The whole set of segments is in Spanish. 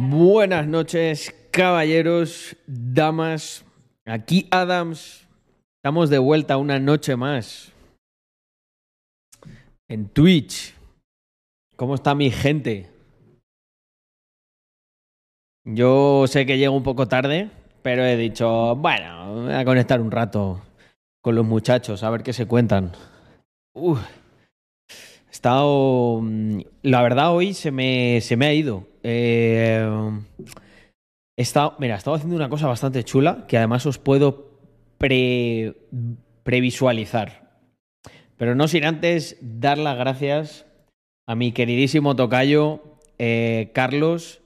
Buenas noches, caballeros, damas. Aquí Adams. Estamos de vuelta una noche más. En Twitch. ¿Cómo está mi gente? Yo sé que llego un poco tarde, pero he dicho, bueno, voy a conectar un rato con los muchachos, a ver qué se cuentan. Uf. He estado. mm, La verdad, hoy se me, se me ha ido. Eh, he estado, mira, he estado haciendo una cosa bastante chula que además os puedo pre, previsualizar. Pero no sin antes dar las gracias a mi queridísimo tocayo eh, Carlos.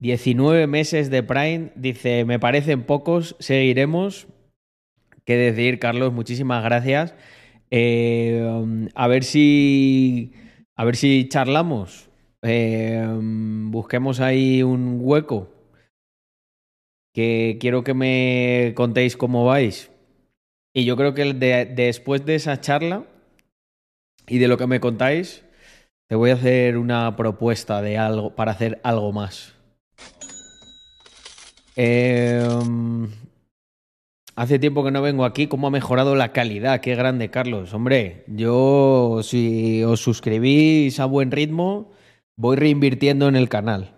19 meses de Prime. Dice, me parecen pocos, seguiremos. Qué decir, Carlos, muchísimas gracias. Eh, a ver si. A ver si charlamos. Eh, busquemos ahí un hueco. Que quiero que me contéis cómo vais. Y yo creo que de- después de esa charla y de lo que me contáis, te voy a hacer una propuesta de algo para hacer algo más. Eh, Hace tiempo que no vengo aquí. ¿Cómo ha mejorado la calidad? Qué grande, Carlos. Hombre, yo si os suscribís a buen ritmo, voy reinvirtiendo en el canal.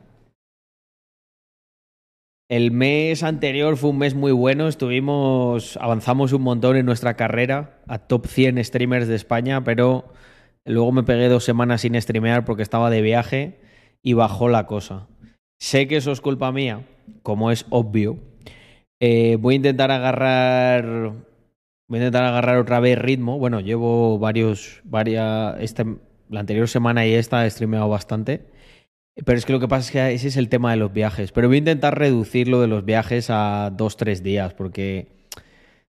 El mes anterior fue un mes muy bueno. Estuvimos, avanzamos un montón en nuestra carrera a top 100 streamers de España, pero luego me pegué dos semanas sin streamear porque estaba de viaje y bajó la cosa. Sé que eso es culpa mía, como es obvio. Eh, voy a intentar agarrar. Voy a intentar agarrar otra vez ritmo. Bueno, llevo varios. Varias. Este, la anterior semana y esta he streameado bastante. Pero es que lo que pasa es que ese es el tema de los viajes. Pero voy a intentar reducir lo de los viajes a dos, tres días. Porque.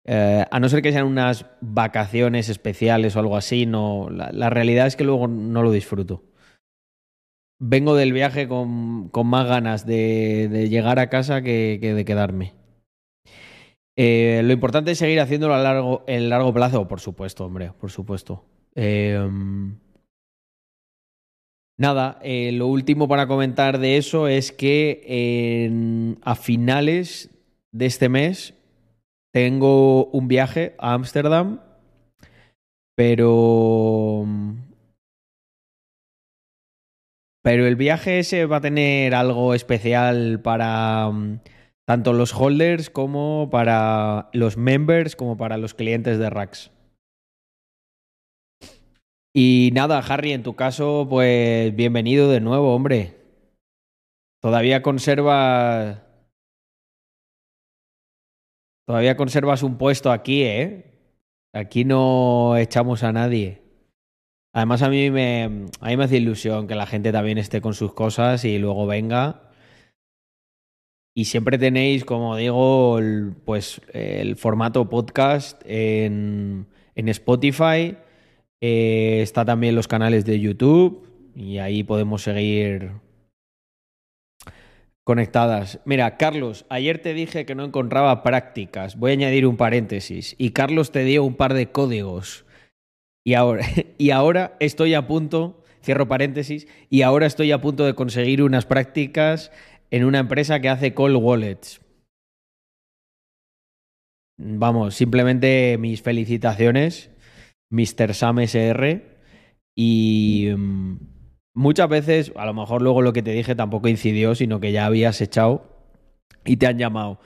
eh, a no ser que sean unas vacaciones especiales o algo así, no. La, realidad es que luego no lo disfruto. Vengo del viaje con, con más ganas de, llegar a casa que, que de quedarme. Eh, lo importante es seguir haciéndolo a largo, en largo plazo, por supuesto, hombre, por supuesto. Eh, nada, eh, lo último para comentar de eso es que a finales de este mes tengo un viaje a Ámsterdam, pero... Pero el viaje ese va a tener algo especial para mm, tanto los holders como para los members como para los clientes de Rax. Y nada, Harry, en tu caso, pues bienvenido de nuevo, hombre. Todavía conservas. Todavía conservas un puesto aquí, ¿eh? Aquí no echamos a nadie. Además, a mí me, a mí me hace ilusión que la gente también esté con sus cosas y luego venga. Y siempre tenéis, como digo, pues el formato podcast en, en Spotify. Eh, está también los canales de YouTube y ahí podemos seguir conectadas. Mira, Carlos, ayer te dije que no encontraba prácticas. Voy a añadir un paréntesis. Y Carlos te dio un par de códigos. Y ahora, y ahora estoy a punto, cierro paréntesis, y ahora estoy a punto de conseguir unas prácticas en una empresa que hace call wallets. Vamos, simplemente mis felicitaciones, Mr. Sam SR. Y mm, muchas veces, a lo mejor luego lo que te dije tampoco incidió, sino que ya habías echado y te han llamado.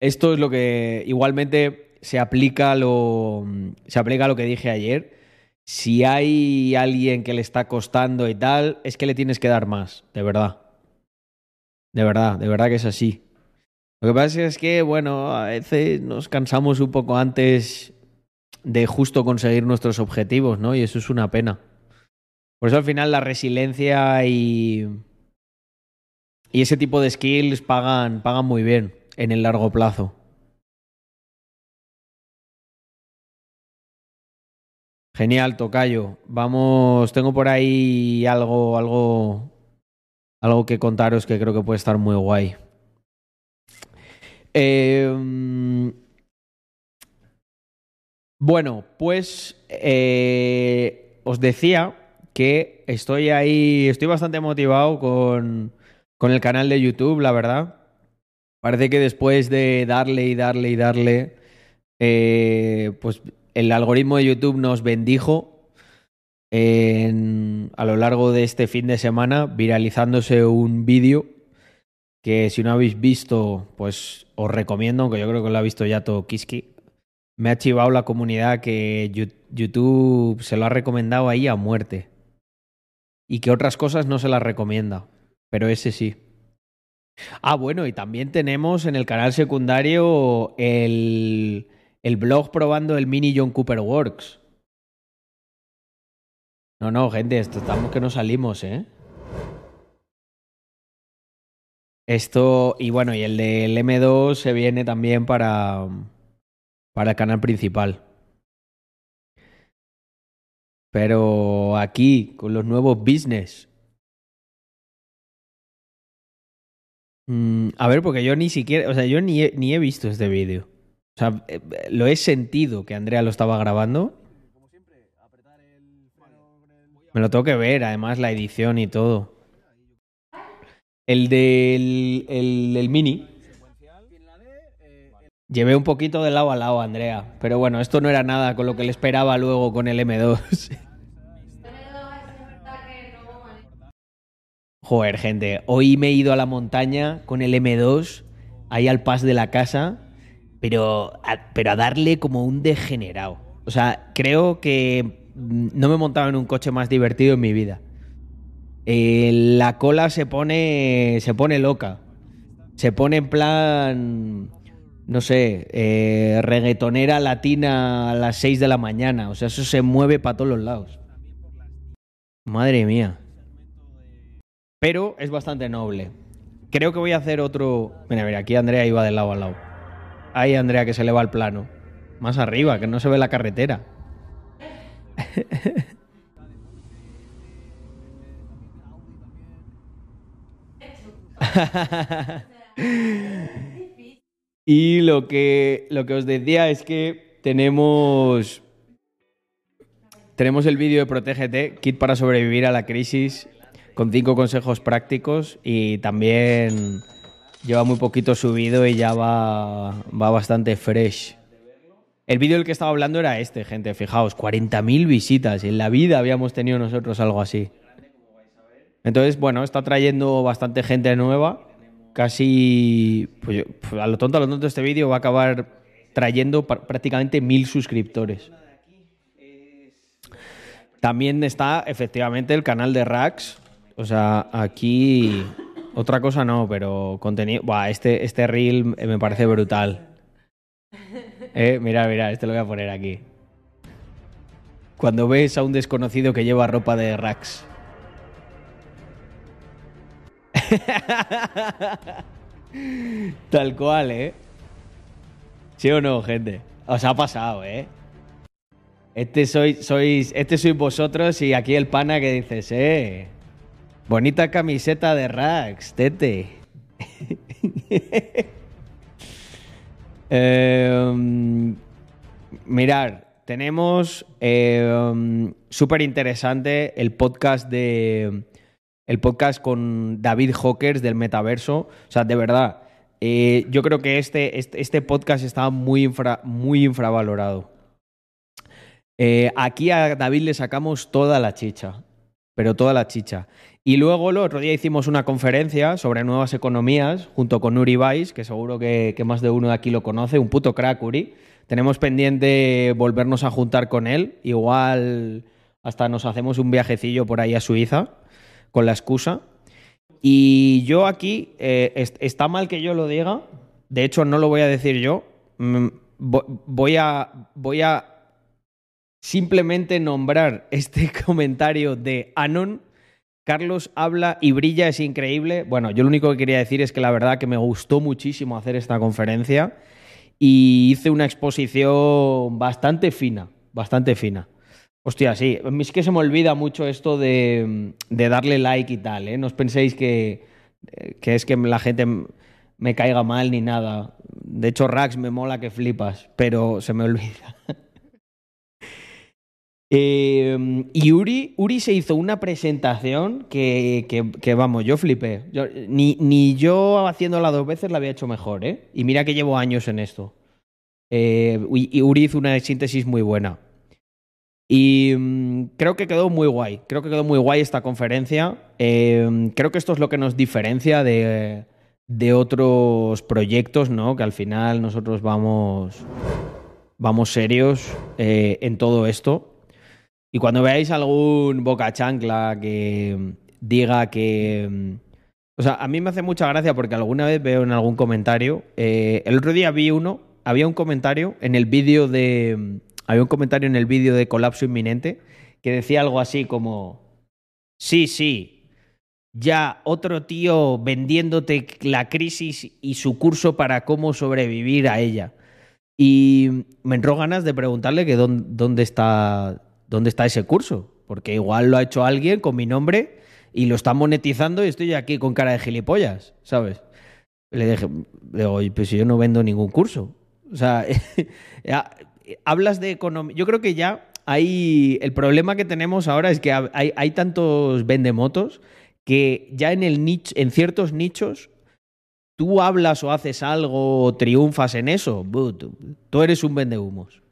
Esto es lo que igualmente se aplica lo, se aplica a lo que dije ayer. Si hay alguien que le está costando y tal, es que le tienes que dar más, de verdad. De verdad, de verdad que es así. Lo que pasa es que, bueno, a veces nos cansamos un poco antes de justo conseguir nuestros objetivos, ¿no? Y eso es una pena. Por eso al final la resiliencia y, y ese tipo de skills pagan, pagan muy bien en el largo plazo. Genial, Tocayo. Vamos, tengo por ahí algo, algo, algo que contaros que creo que puede estar muy guay. Eh, bueno, pues eh, os decía que estoy ahí, estoy bastante motivado con, con el canal de YouTube, la verdad. Parece que después de darle y darle y darle, eh, pues el algoritmo de YouTube nos bendijo en, a lo largo de este fin de semana, viralizándose un vídeo que si no habéis visto, pues os recomiendo, aunque yo creo que lo ha visto ya todo Kiski. Me ha chivado la comunidad que YouTube se lo ha recomendado ahí a muerte. Y que otras cosas no se las recomienda. Pero ese sí. Ah, bueno, y también tenemos en el canal secundario el, el blog probando el mini John Cooper Works. No, no, gente, estamos que no salimos, ¿eh? Esto, y bueno, y el del M2 se viene también para, para el canal principal. Pero aquí, con los nuevos business. Mm, a ver, porque yo ni siquiera, o sea, yo ni he, ni he visto este vídeo. O sea, eh, lo he sentido que Andrea lo estaba grabando. Me lo tengo que ver, además la edición y todo. El del el, mini. Llevé un poquito de lado a lado, Andrea. Pero bueno, esto no era nada con lo que le esperaba luego con el M2. Joder, gente, hoy me he ido a la montaña con el M2, ahí al pas de la casa, pero a, pero a darle como un degenerado. O sea, creo que no me he montado en un coche más divertido en mi vida. Eh, la cola se pone, se pone loca. Se pone en plan, no sé, eh, reggaetonera latina a las 6 de la mañana. O sea, eso se mueve para todos los lados. Madre mía. Pero es bastante noble. Creo que voy a hacer otro... Mira, mira, aquí Andrea iba de lado a lado. Ahí Andrea que se le va al plano. Más arriba, que no se ve la carretera. y lo que, lo que os decía es que tenemos, tenemos el vídeo de Protégete, kit para sobrevivir a la crisis, con cinco consejos prácticos y también lleva muy poquito subido y ya va, va bastante fresh. El vídeo del que estaba hablando era este, gente, fijaos, 40.000 visitas. En la vida habíamos tenido nosotros algo así. Entonces, bueno, está trayendo bastante gente nueva. Casi, pues, pues, a lo tonto, a lo tonto, este vídeo va a acabar trayendo prácticamente mil suscriptores. También está efectivamente el canal de Rax. O sea, aquí otra cosa no, pero contenido. Buah, este, este reel me parece brutal. Eh, mira, mira, este lo voy a poner aquí. Cuando ves a un desconocido que lleva ropa de Rax. Tal cual, ¿eh? ¿Sí o no, gente? Os ha pasado, ¿eh? Este sois, sois, este sois vosotros y aquí el pana que dices, eh. Bonita camiseta de Rax, tete. eh, mirar, tenemos eh, súper interesante el podcast de el podcast con David Hawkers del metaverso. O sea, de verdad, eh, yo creo que este, este, este, podcast está muy, muy infravalorado. Eh, aquí a David le sacamos toda la chicha, pero toda la chicha. Y luego el otro día hicimos una conferencia sobre nuevas economías junto con Uri Weiss, que seguro que, que más de uno de aquí lo conoce, un puto crack Uri. Tenemos pendiente volvernos a juntar con él, igual hasta nos hacemos un viajecillo por ahí a Suiza con la excusa. Y yo aquí, eh, está mal que yo lo diga, de hecho no lo voy a decir yo, mm, voy a, voy a simplemente nombrar este comentario de Anon. Carlos habla y brilla, es increíble. Bueno, yo lo único que quería decir es que la verdad que me gustó muchísimo hacer esta conferencia y hice una exposición bastante fina, bastante fina. Hostia, sí. Es que se me olvida mucho esto de, darle like y tal, ¿eh? No os penséis que, que es que la gente me caiga mal ni nada. De hecho, Rax me mola que flipas, pero se me olvida. Eh, y Uri, Uri se hizo una presentación que, que- vamos, yo flipé. Ni, ni yo haciéndola dos veces la había hecho mejor, ¿eh? Y mira que llevo años en esto. Eh, y Uri hizo una síntesis muy buena. Y mm, creo que quedó muy guay. Creo que quedó muy guay esta conferencia. Eh, creo que esto es lo que nos diferencia de, de otros proyectos, ¿no? Que al final nosotros vamos, vamos serios eh, en todo esto. Y cuando veáis algún boca chancla que mm, diga que. mm, O sea, a mí me hace mucha gracia porque alguna vez veo en algún comentario. eh, el otro día vi uno. Había un comentario en el vídeo de. Había un comentario en el vídeo de colapso inminente que decía algo así como. Sí, sí. Ya otro tío vendiéndote la crisis y su curso para cómo sobrevivir a ella. Y me entró ganas de preguntarle que dónde, está dónde está ese curso, porque igual lo ha hecho alguien con mi nombre y lo está monetizando y estoy aquí con cara de gilipollas, ¿sabes? Le dije, digo, "Oye, pues yo no vendo ningún curso. O sea, hablas de economía. Yo creo que ya hay. El problema que tenemos ahora es que hay, hay tantos vendemotos que ya en el nicho, en ciertos nichos, tú hablas o haces algo o triunfas en eso, tú eres un vendehumos.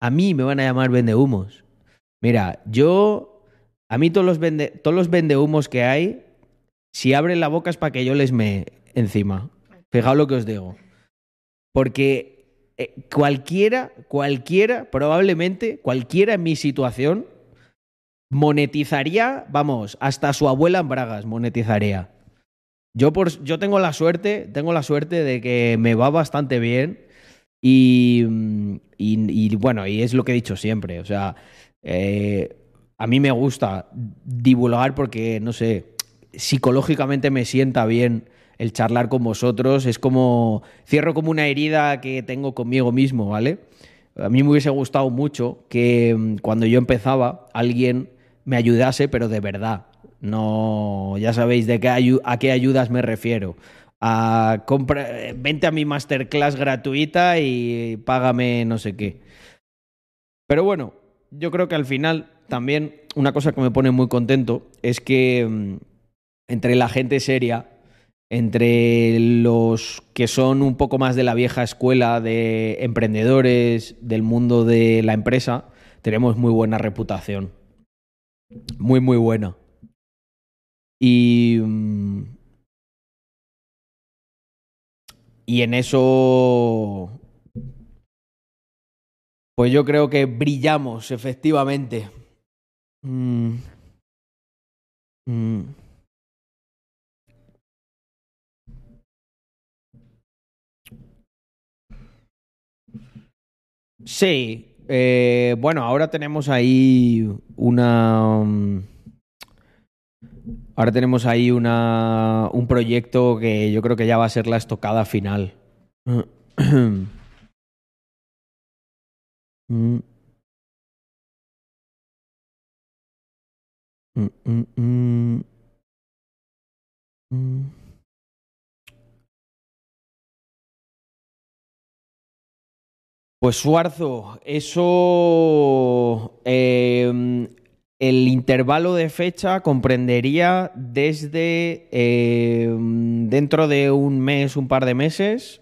A mí me van a llamar vendehumos. Mira, yo. A mí todos los, vende, todos los vendehumos que hay, si abren la boca es para que yo les me encima. Fijaos lo que os digo. Porque eh, cualquiera, cualquiera, probablemente, cualquiera en mi situación, monetizaría, vamos, hasta su abuela en Bragas monetizaría. Yo, por, yo tengo la suerte, tengo la suerte de que me va bastante bien y, y bueno, y es lo que he dicho siempre, o sea, eh, a mí me gusta divulgar porque, no sé, psicológicamente me sienta bien el charlar con vosotros, es como, cierro como una herida que tengo conmigo mismo, ¿vale? A mí me hubiese gustado mucho que mm, cuando yo empezaba alguien me ayudase, pero de verdad. No, ya sabéis de qué a qué ayudas me refiero. A compra, vente a mi masterclass gratuita y págame no sé qué. Pero bueno, yo creo que al final también una cosa que me pone muy contento es que mm, entre la gente seria, entre los que son un poco más de la vieja escuela de emprendedores del mundo de la empresa, tenemos muy buena reputación. Muy, muy buena. Y. mm, Y en eso. Pues yo creo que brillamos, efectivamente. Mm. Mm. Sí, eh, bueno, ahora tenemos ahí una. mm, Ahora tenemos ahí una, un proyecto que yo creo que ya va a ser la estocada final. Mm. Mm, mm, Pues Suarzo, eso. eh, el intervalo de fecha comprendería desde eh, dentro de un mes, un par de meses,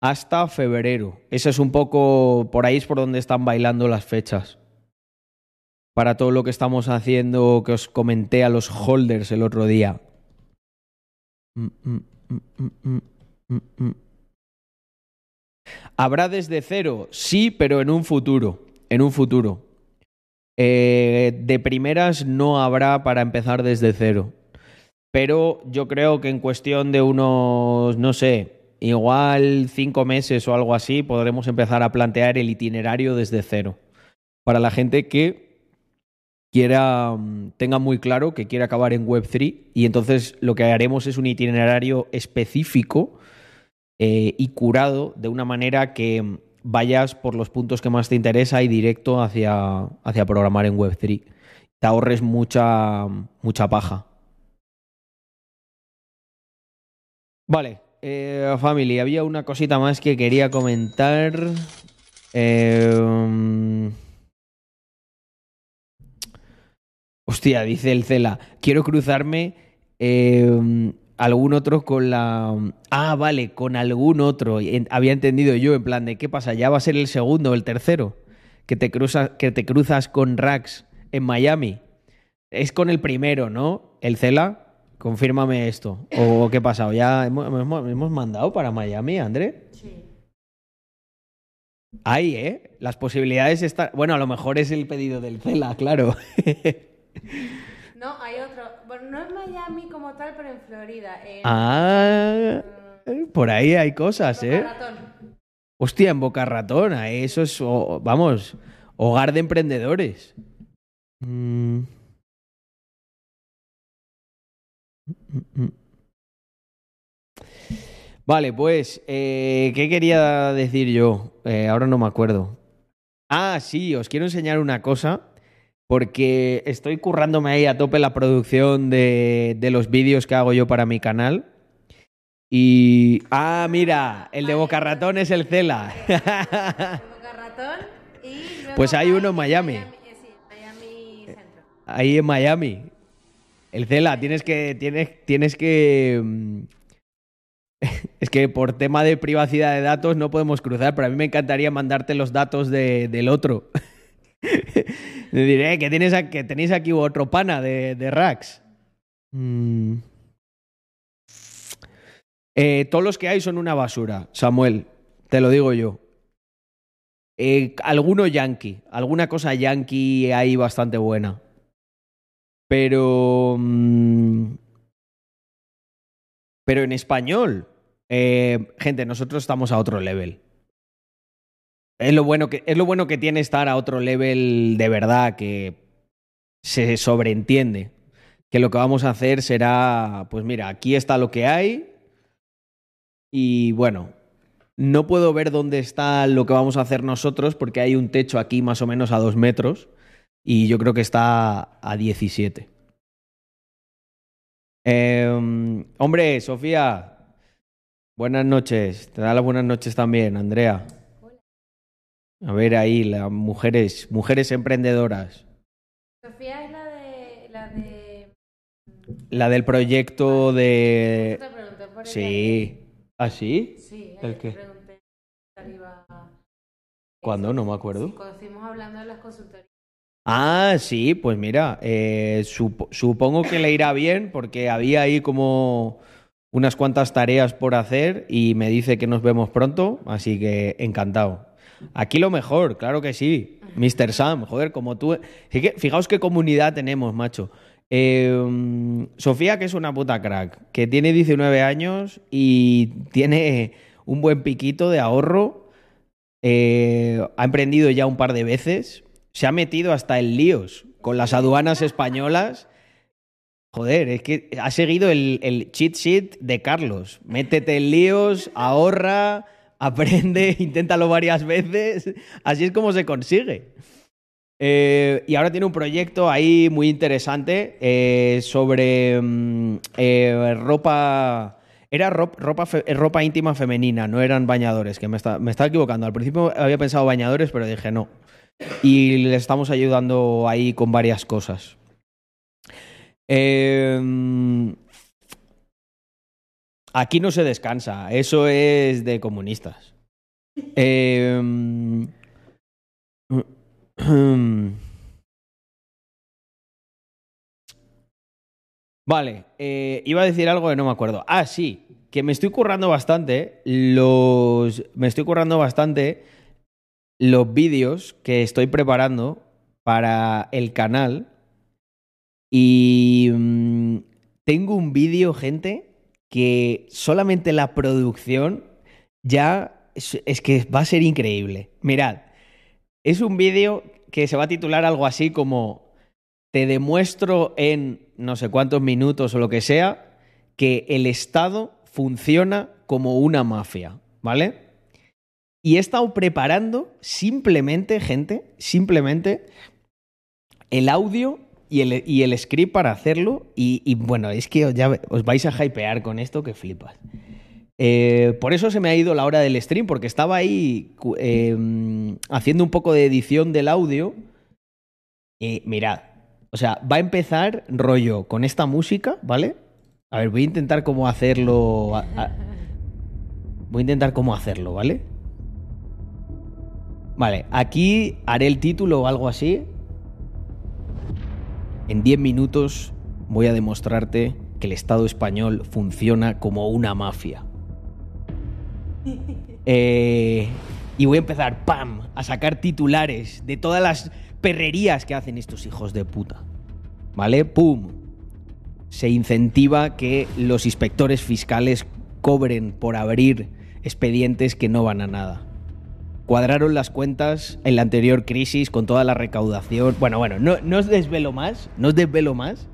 hasta febrero. Ese es un poco. Por ahí es por donde están bailando las fechas. Para todo lo que estamos haciendo, que os comenté a los holders el otro día. Mm, mm, mm. Habrá desde cero, sí, pero en un futuro. En un futuro. Eh, de primeras no habrá para empezar desde cero. Pero yo creo que en cuestión de unos, no sé, igual cinco meses o algo así, podremos empezar a plantear el itinerario desde cero. Para la gente que quiera, mm, tenga muy claro que quiere acabar en Web3 y entonces lo que haremos es un itinerario específico eh, y curado de una manera que vayas por los puntos que más te interesa y directo hacia, hacia programar en Web3. Te ahorres mucha, mucha paja. Vale, eh, family, había una cosita más que quería comentar. Eh, Hostia, dice el Cela, quiero cruzarme algún otro con la... Ah, vale, con algún otro. Había entendido yo, en plan de, ¿qué pasa? ¿Ya va a ser el segundo o el tercero? Que te, cruzas, que te cruzas con Rax en Miami. Es con el primero, ¿no? El Cela, confírmame esto. ¿O qué pasa? ¿O ¿Ya hemos mandado para Miami, André? Sí. Ahí, ¿eh? Las posibilidades están... Bueno, a lo mejor es el pedido del Cela, claro. No, hay otro. Bueno, no es Miami como tal, pero en Florida. En, ah, por ahí hay cosas, Boca ¿eh? Ratón. Hostia, en Boca Ratón, ahí eso es, vamos, hogar de emprendedores. Mm. Mm, mm. Vale, pues, eh, ¿qué quería decir yo? Eh, ahora no me acuerdo. Ah, sí, os quiero enseñar una cosa, porque estoy currándome ahí a tope la producción de, de los vídeos que hago yo para mi canal. Y. Ah, mira, el de Boca Ratón es el Cela. Boca Ratón. Y luego Pues hay uno en Miami. eh, sí, Miami Centro. Ahí en Miami. El Cela, tienes que. Tienes, tienes que. mm, Es que por tema de privacidad de datos no podemos cruzar, pero a mí me encantaría mandarte los datos de- del otro. Le diré que, tienes, a- que tenéis aquí otro pana de, de Rax. Mm. Eh, todos los que hay son una basura, Samuel, te lo digo yo. Eh, alguno yankee, alguna cosa yankee hay bastante buena. Pero. mm, pero en español, eh, gente, nosotros estamos a otro level. Es lo, bueno que, es lo bueno que tiene estar a otro level de verdad, que se sobreentiende. Que lo que vamos a hacer será, pues mira, aquí está lo que hay. Y bueno, no puedo ver dónde está lo que vamos a hacer nosotros porque hay un techo aquí más o menos a dos metros y yo creo que está a 17. Eh, hombre, Sofía, buenas noches. Te da las buenas noches también, Andrea. A ver ahí, las mujeres, mujeres emprendedoras. Sofía es la de. La de. La del proyecto de... Te pregunté por ella. Sí. ¿Ah, sí? Sí, ¿El qué? te pregunté. qué tal iba- ¿Cuándo? No me acuerdo. Sí, cuando estuvimos hablando de las consultorías. Ah, sí, pues mira, eh, sup- supongo que le irá bien porque había ahí como unas cuantas tareas por hacer y me dice que nos vemos pronto, así que encantado. Aquí lo mejor, claro que sí. Mr. Sam, joder, como tú. Fijaos qué comunidad tenemos, macho. Eh, Sofía, que es una puta crack, que tiene 19 años y tiene un buen piquito de ahorro. eh, ha emprendido ya un par de veces. Se ha metido hasta en líos con las aduanas españolas. Joder, es que ha seguido el, el cheat sheet de Carlos. Métete en líos, ahorra, aprende, inténtalo varias veces. Así es como se consigue. Eh, y ahora tiene un proyecto ahí muy interesante eh, sobre mm, eh, ropa. Era ro- ropa, ropa íntima femenina, no eran bañadores, que me, está- me estaba equivocando. Al principio había pensado bañadores, pero dije no. Y le estamos ayudando ahí con varias cosas. Eh, aquí no se descansa, eso es de comunistas. Eh, Vale, eh, iba a decir algo que no me acuerdo. Ah, sí, que me estoy currando bastante los. Me estoy currando bastante los vídeos que estoy preparando para el canal. Y mm, tengo un vídeo, gente, que solamente la producción ya es, que va a ser increíble. Mirad, es un vídeo que se va a titular algo así como te demuestro en no sé cuántos minutos o lo que sea que el Estado funciona como una mafia, ¿vale? Y he estado preparando simplemente, gente, simplemente el audio y el, script para hacerlo. Y, bueno, es que ya os vais a hypear con esto que flipas. Eh, por eso se me ha ido la hora del stream, porque estaba ahí eh, haciendo un poco de edición del audio. Y mirad, O sea, va a empezar rollo con esta música, ¿vale? A ver, voy a intentar cómo hacerlo. Voy a intentar cómo hacerlo, ¿vale? Vale, aquí haré el título o algo así. En 10 minutos voy a demostrarte que el Estado español funciona como una mafia. Eh, y voy a empezar, ¡pam!, a sacar titulares de todas las perrerías que hacen estos hijos de puta. ¿Vale? ¡Pum! Se incentiva que los inspectores fiscales cobren por abrir expedientes que no van a nada. Cuadraron las cuentas en la anterior crisis con toda la recaudación. Bueno, bueno, no, no os desvelo más, no os desvelo más,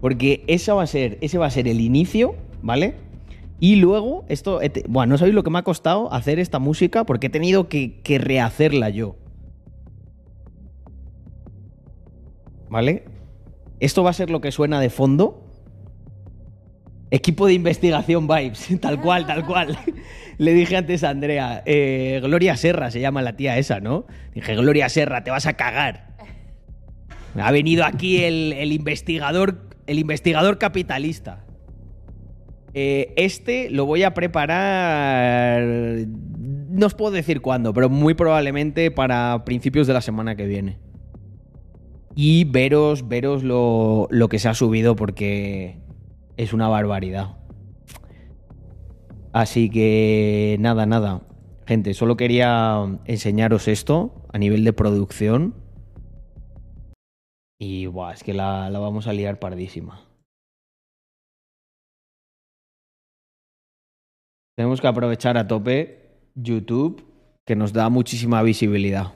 porque esa va a ser, ese va a ser el inicio, ¿vale? Y luego, esto, te- bueno, no sabéis lo que me ha costado hacer esta música porque he tenido que, que rehacerla yo. ¿Vale? Esto va a ser lo que suena de fondo. Equipo de investigación Vibes, tal cual, tal cual. Le dije antes a Andrea, eh, Gloria Serra se llama la tía esa, ¿no? Dije, Gloria Serra, te vas a cagar. Ha venido aquí el, investigador, el investigador capitalista. Eh, este lo voy a preparar. No os puedo decir cuándo, pero muy probablemente para principios de la semana que viene. Y veros, veros lo, lo que se ha subido porque es una barbaridad. Así que nada, nada. Gente, solo quería enseñaros esto a nivel de producción. Y buah, es que la, la vamos a liar pardísima. Tenemos que aprovechar a tope YouTube, que nos da muchísima visibilidad.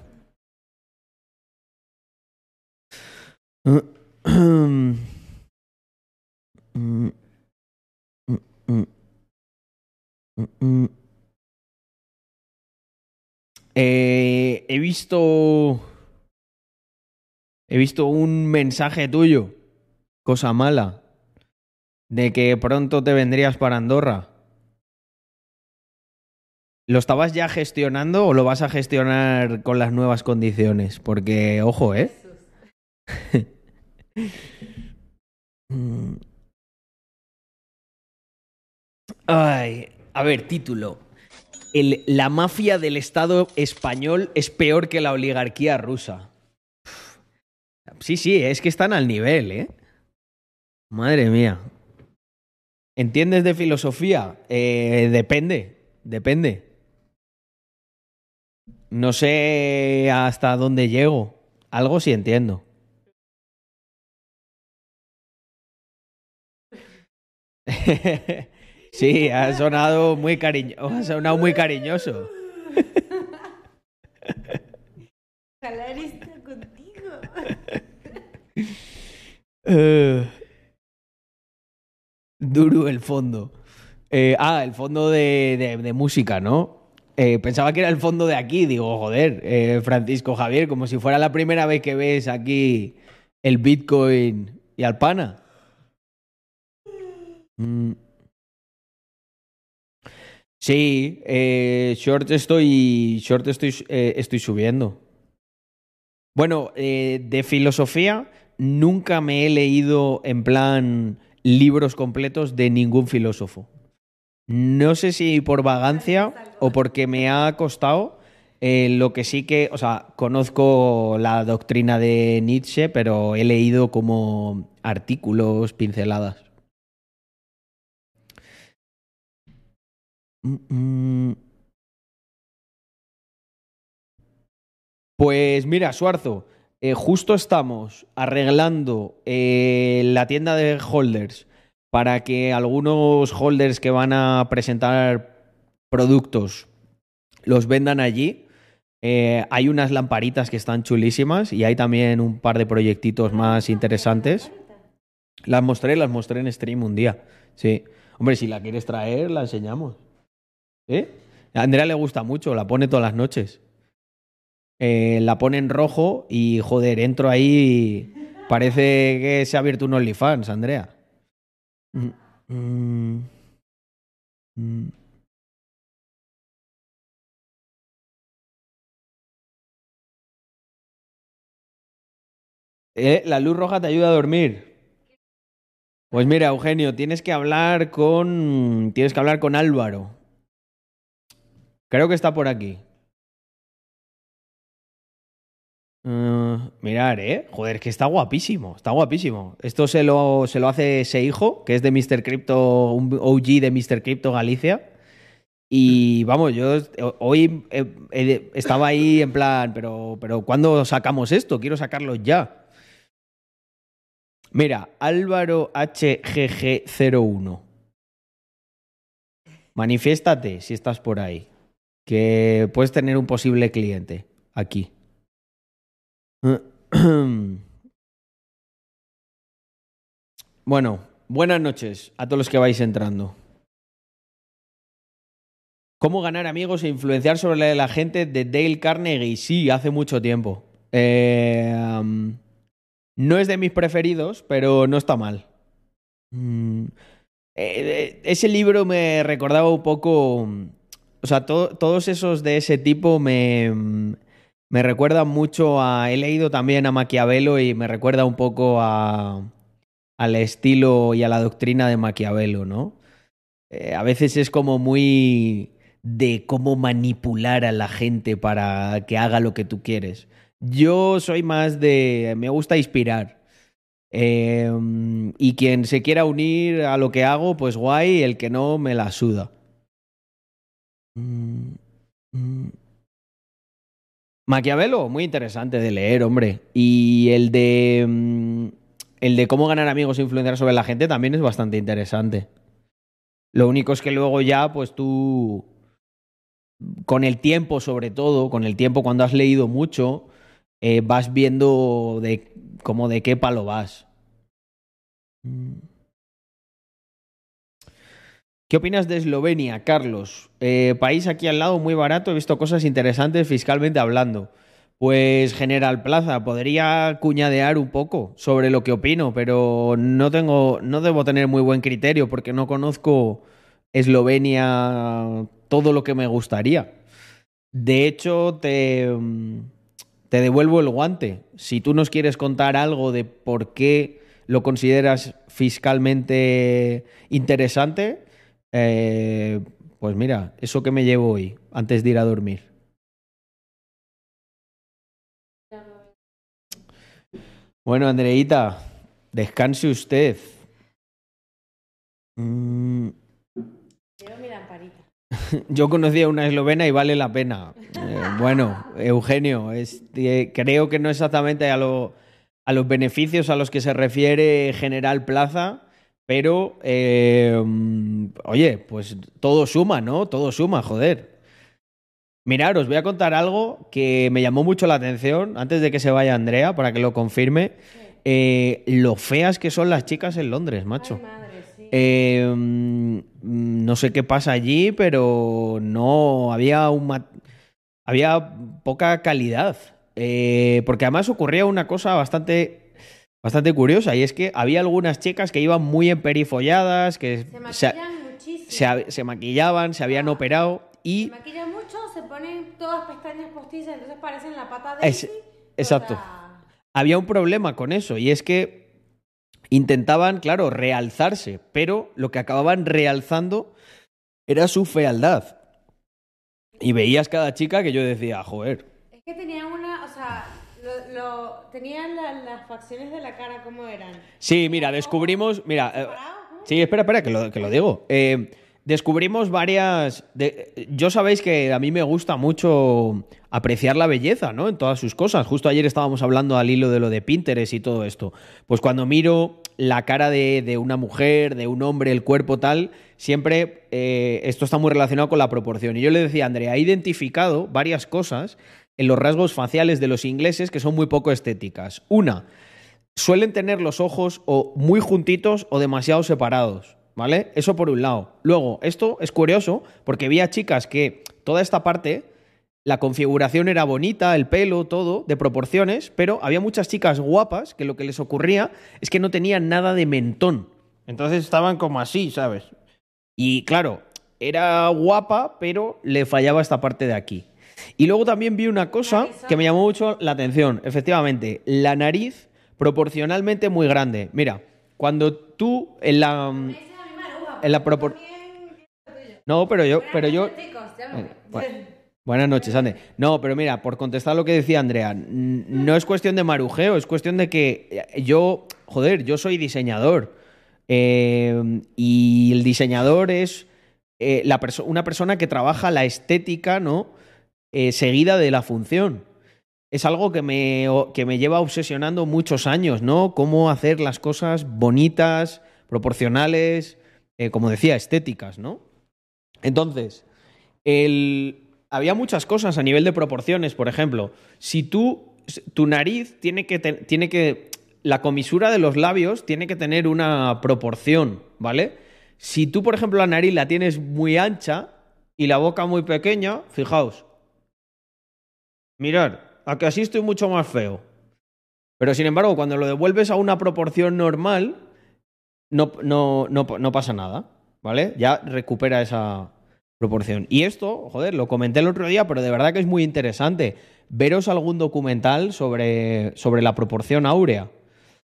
Eh, he visto. He visto un mensaje tuyo, cosa mala, de que pronto te vendrías para Andorra. ¿Lo estabas ya gestionando o lo vas a gestionar con las nuevas condiciones? Porque, ojo, ¿eh? Ay, a ver, título. La mafia del Estado español es peor que la oligarquía rusa. Sí, sí, es que están al nivel, ¿eh? Madre mía. ¿Entiendes de filosofía? Eh, depende, depende. No sé hasta dónde llego. Algo sí entiendo. sí, ha sonado muy cariñoso. Ha sonado muy cariñoso. Ojalá esté contigo. Eh, duro el fondo. Eh, ah, el fondo de, de- de música, ¿no? Eh, pensaba que era el fondo de aquí. Digo, joder, eh, Francisco Javier, como si fuera la primera vez que ves aquí el Bitcoin y al pana. Mm. Sí, eh, short estoy, short estoy, eh, estoy subiendo. Bueno, eh, de filosofía nunca me he leído en plan libros completos de ningún filósofo. No sé si por vagancia o porque me ha costado. eh, lo que sí que, o sea, conozco la doctrina de Nietzsche, pero he leído como artículos, pinceladas. Pues mira, Suarzo, eh, justo estamos arreglando eh, la tienda de holders para que algunos holders que van a presentar productos los vendan allí. Eh, hay unas lamparitas que están chulísimas y hay también un par de proyectitos más interesantes. Las mostré, las mostré en stream un día. Sí. Hombre, si la quieres traer, la enseñamos. ¿Eh? A Andrea le gusta mucho, la pone todas las noches. Eh, la pone en rojo y, joder, entro ahí. Parece que se ha abierto un OnlyFans, Andrea. ¿Eh? La luz roja te ayuda a dormir. Pues mira, Eugenio, tienes que hablar con. Tienes que hablar con Álvaro. Creo que está por aquí. Uh, mirar, ¿eh? Joder, que está guapísimo, está guapísimo. Esto se lo, se lo hace ese hijo, que es de Mr. Crypto, un OG de Mr. Crypto Galicia. Y vamos, yo hoy estaba ahí en plan, pero, pero ¿cuándo sacamos esto? Quiero sacarlo ya. Mira, Álvaro HGG01. Manifiéstate si estás por ahí. Que puedes tener un posible cliente aquí. Bueno, buenas noches a todos los que vais entrando. ¿Cómo ganar amigos e influenciar sobre la gente de Dale Carnegie? Sí, hace mucho tiempo. Eh, no es de mis preferidos, pero no está mal. Mm, eh, ese libro me recordaba un poco. O sea, todos esos de ese tipo me, me recuerdan mucho a. He leído también a Maquiavelo y me recuerda un poco a, al estilo y a la doctrina de Maquiavelo, ¿no? Eh, a veces es como muy de cómo manipular a la gente para que haga lo que tú quieres. Yo soy más de... me gusta inspirar. Em, y quien se quiera unir a lo que hago, pues guay, el que no, me la suda. Mm, mm. Maquiavelo, muy interesante de leer, hombre. Y el de... Mm, el de cómo ganar amigos e influenciar sobre la gente también es bastante interesante. Lo único es que luego ya, pues tú con el tiempo, sobre todo, con el tiempo cuando has leído mucho, eh, vas viendo de como de qué palo vas. ¿Qué opinas de Eslovenia, Carlos? Eh, país aquí al lado muy barato, he visto cosas interesantes fiscalmente hablando. Pues General Plaza, podría cuñadear un poco sobre lo que opino, pero no tengo, no debo tener muy buen criterio porque no conozco Eslovenia todo lo que me gustaría. De hecho, te, te devuelvo el guante. Si tú nos quieres contar algo de por qué lo consideras fiscalmente interesante, eh, pues mira, eso que me llevo hoy, antes de ir a dormir. Bueno, Andreita, descanse usted. Mm. Yo conocí a una eslovena y vale la pena. Eh, bueno, Eugenio, creo que no exactamente a, a, los beneficios a los que se refiere General Plaza, pero eh, oye, pues todo suma, ¿no? Todo suma, joder. Mirad, os voy a contar algo que me llamó mucho la atención antes de que se vaya Andrea, para que lo confirme. Eh, lo feas que son las chicas en Londres, macho. Em, no sé qué pasa allí, pero no había un había poca calidad. Eh, porque además ocurría una cosa bastante, bastante curiosa, y es que había algunas chicas que iban muy emperifolladas, que se, se, maquillaban, se habían operado y... Se maquillan mucho, se ponen todas pestañas postizas, entonces parecen la pata de... exacto. Había un problema con eso, y es que intentaban, claro, realzarse, pero lo que acababan realzando era su fealdad. Y veías cada chica que yo decía, joder. Es que tenían una, o sea, lo, tenían las facciones de la cara, ¿cómo eran? Sí, mira, descubrimos, mira, eh, sí, espera, espera, que lo, que lo digo. Eh, descubrimos varias. yo sabéis que a mí me gusta mucho apreciar la belleza, ¿no? En todas sus cosas. Justo ayer estábamos hablando al hilo de lo de Pinterest y todo esto. Pues cuando miro la cara de, una mujer, de un hombre, el cuerpo tal, siempre eh, esto está muy relacionado con la proporción. Y yo le decía a Andrea, he identificado varias cosas en los rasgos faciales de los ingleses que son muy poco estéticas. Una, suelen tener los ojos o muy juntitos o demasiado separados. ¿Vale? Eso por un lado. Luego, esto es curioso porque vi a chicas que toda esta parte, la configuración era bonita, el pelo, todo, de proporciones, pero había muchas chicas guapas que lo que les ocurría es que no tenían nada de mentón. Entonces estaban como así, ¿sabes? Y claro, era guapa, pero le fallaba esta parte de aquí. Y luego también vi una cosa que me llamó mucho la atención. Efectivamente, la nariz proporcionalmente muy grande. Mira, cuando tú en la Me dice a mi maruja, En la propor-. No, pero yo pero yo. Eh. Buenas noches, Ande. No, pero mira, por contestar lo que decía Andrea, no es cuestión de marujeo, es cuestión de que eh, yo, joder, yo soy diseñador. eh, y el diseñador es eh, la perso- una persona que trabaja la estética, ¿no? Eh, seguida de la función. Es algo que me, que me lleva obsesionando muchos años, ¿no? Cómo hacer las cosas bonitas, proporcionales, eh, como decía, estéticas, ¿no? Entonces, el- había muchas cosas a nivel de proporciones, por ejemplo, si tú, tu nariz tiene que, tiene que, la comisura de los labios tiene que tener una proporción, ¿vale? Si tú, por ejemplo, la nariz la tienes muy ancha y la boca muy pequeña, fijaos, mirad, a que así estoy mucho más feo. Pero sin embargo, cuando lo devuelves a una proporción normal, no, no, no, no pasa nada, ¿vale? Ya recupera esa proporción. Y esto, joder, lo comenté el otro día, pero de verdad que es muy interesante. Veros algún documental sobre, sobre la proporción áurea.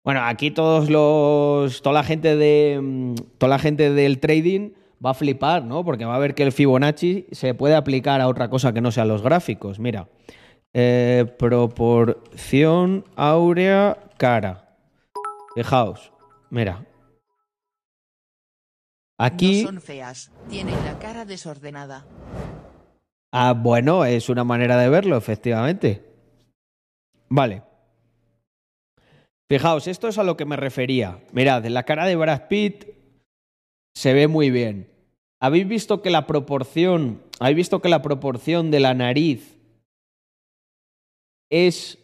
Bueno, aquí todos los. toda la gente de. mm, toda la gente del trading va a flipar, ¿no? Porque va a ver que el Fibonacci se puede aplicar a otra cosa que no sean los gráficos. Mira. Eh, proporción áurea cara. Fijaos. Mira. Aquí. No son feas, tienen la cara desordenada. Ah, bueno, es una manera de verlo, efectivamente. Vale. Fijaos, esto es a lo que me refería. Mirad, la cara de Brad Pitt se ve muy bien. ¿Habéis visto que la proporción, habéis visto que la proporción de la nariz es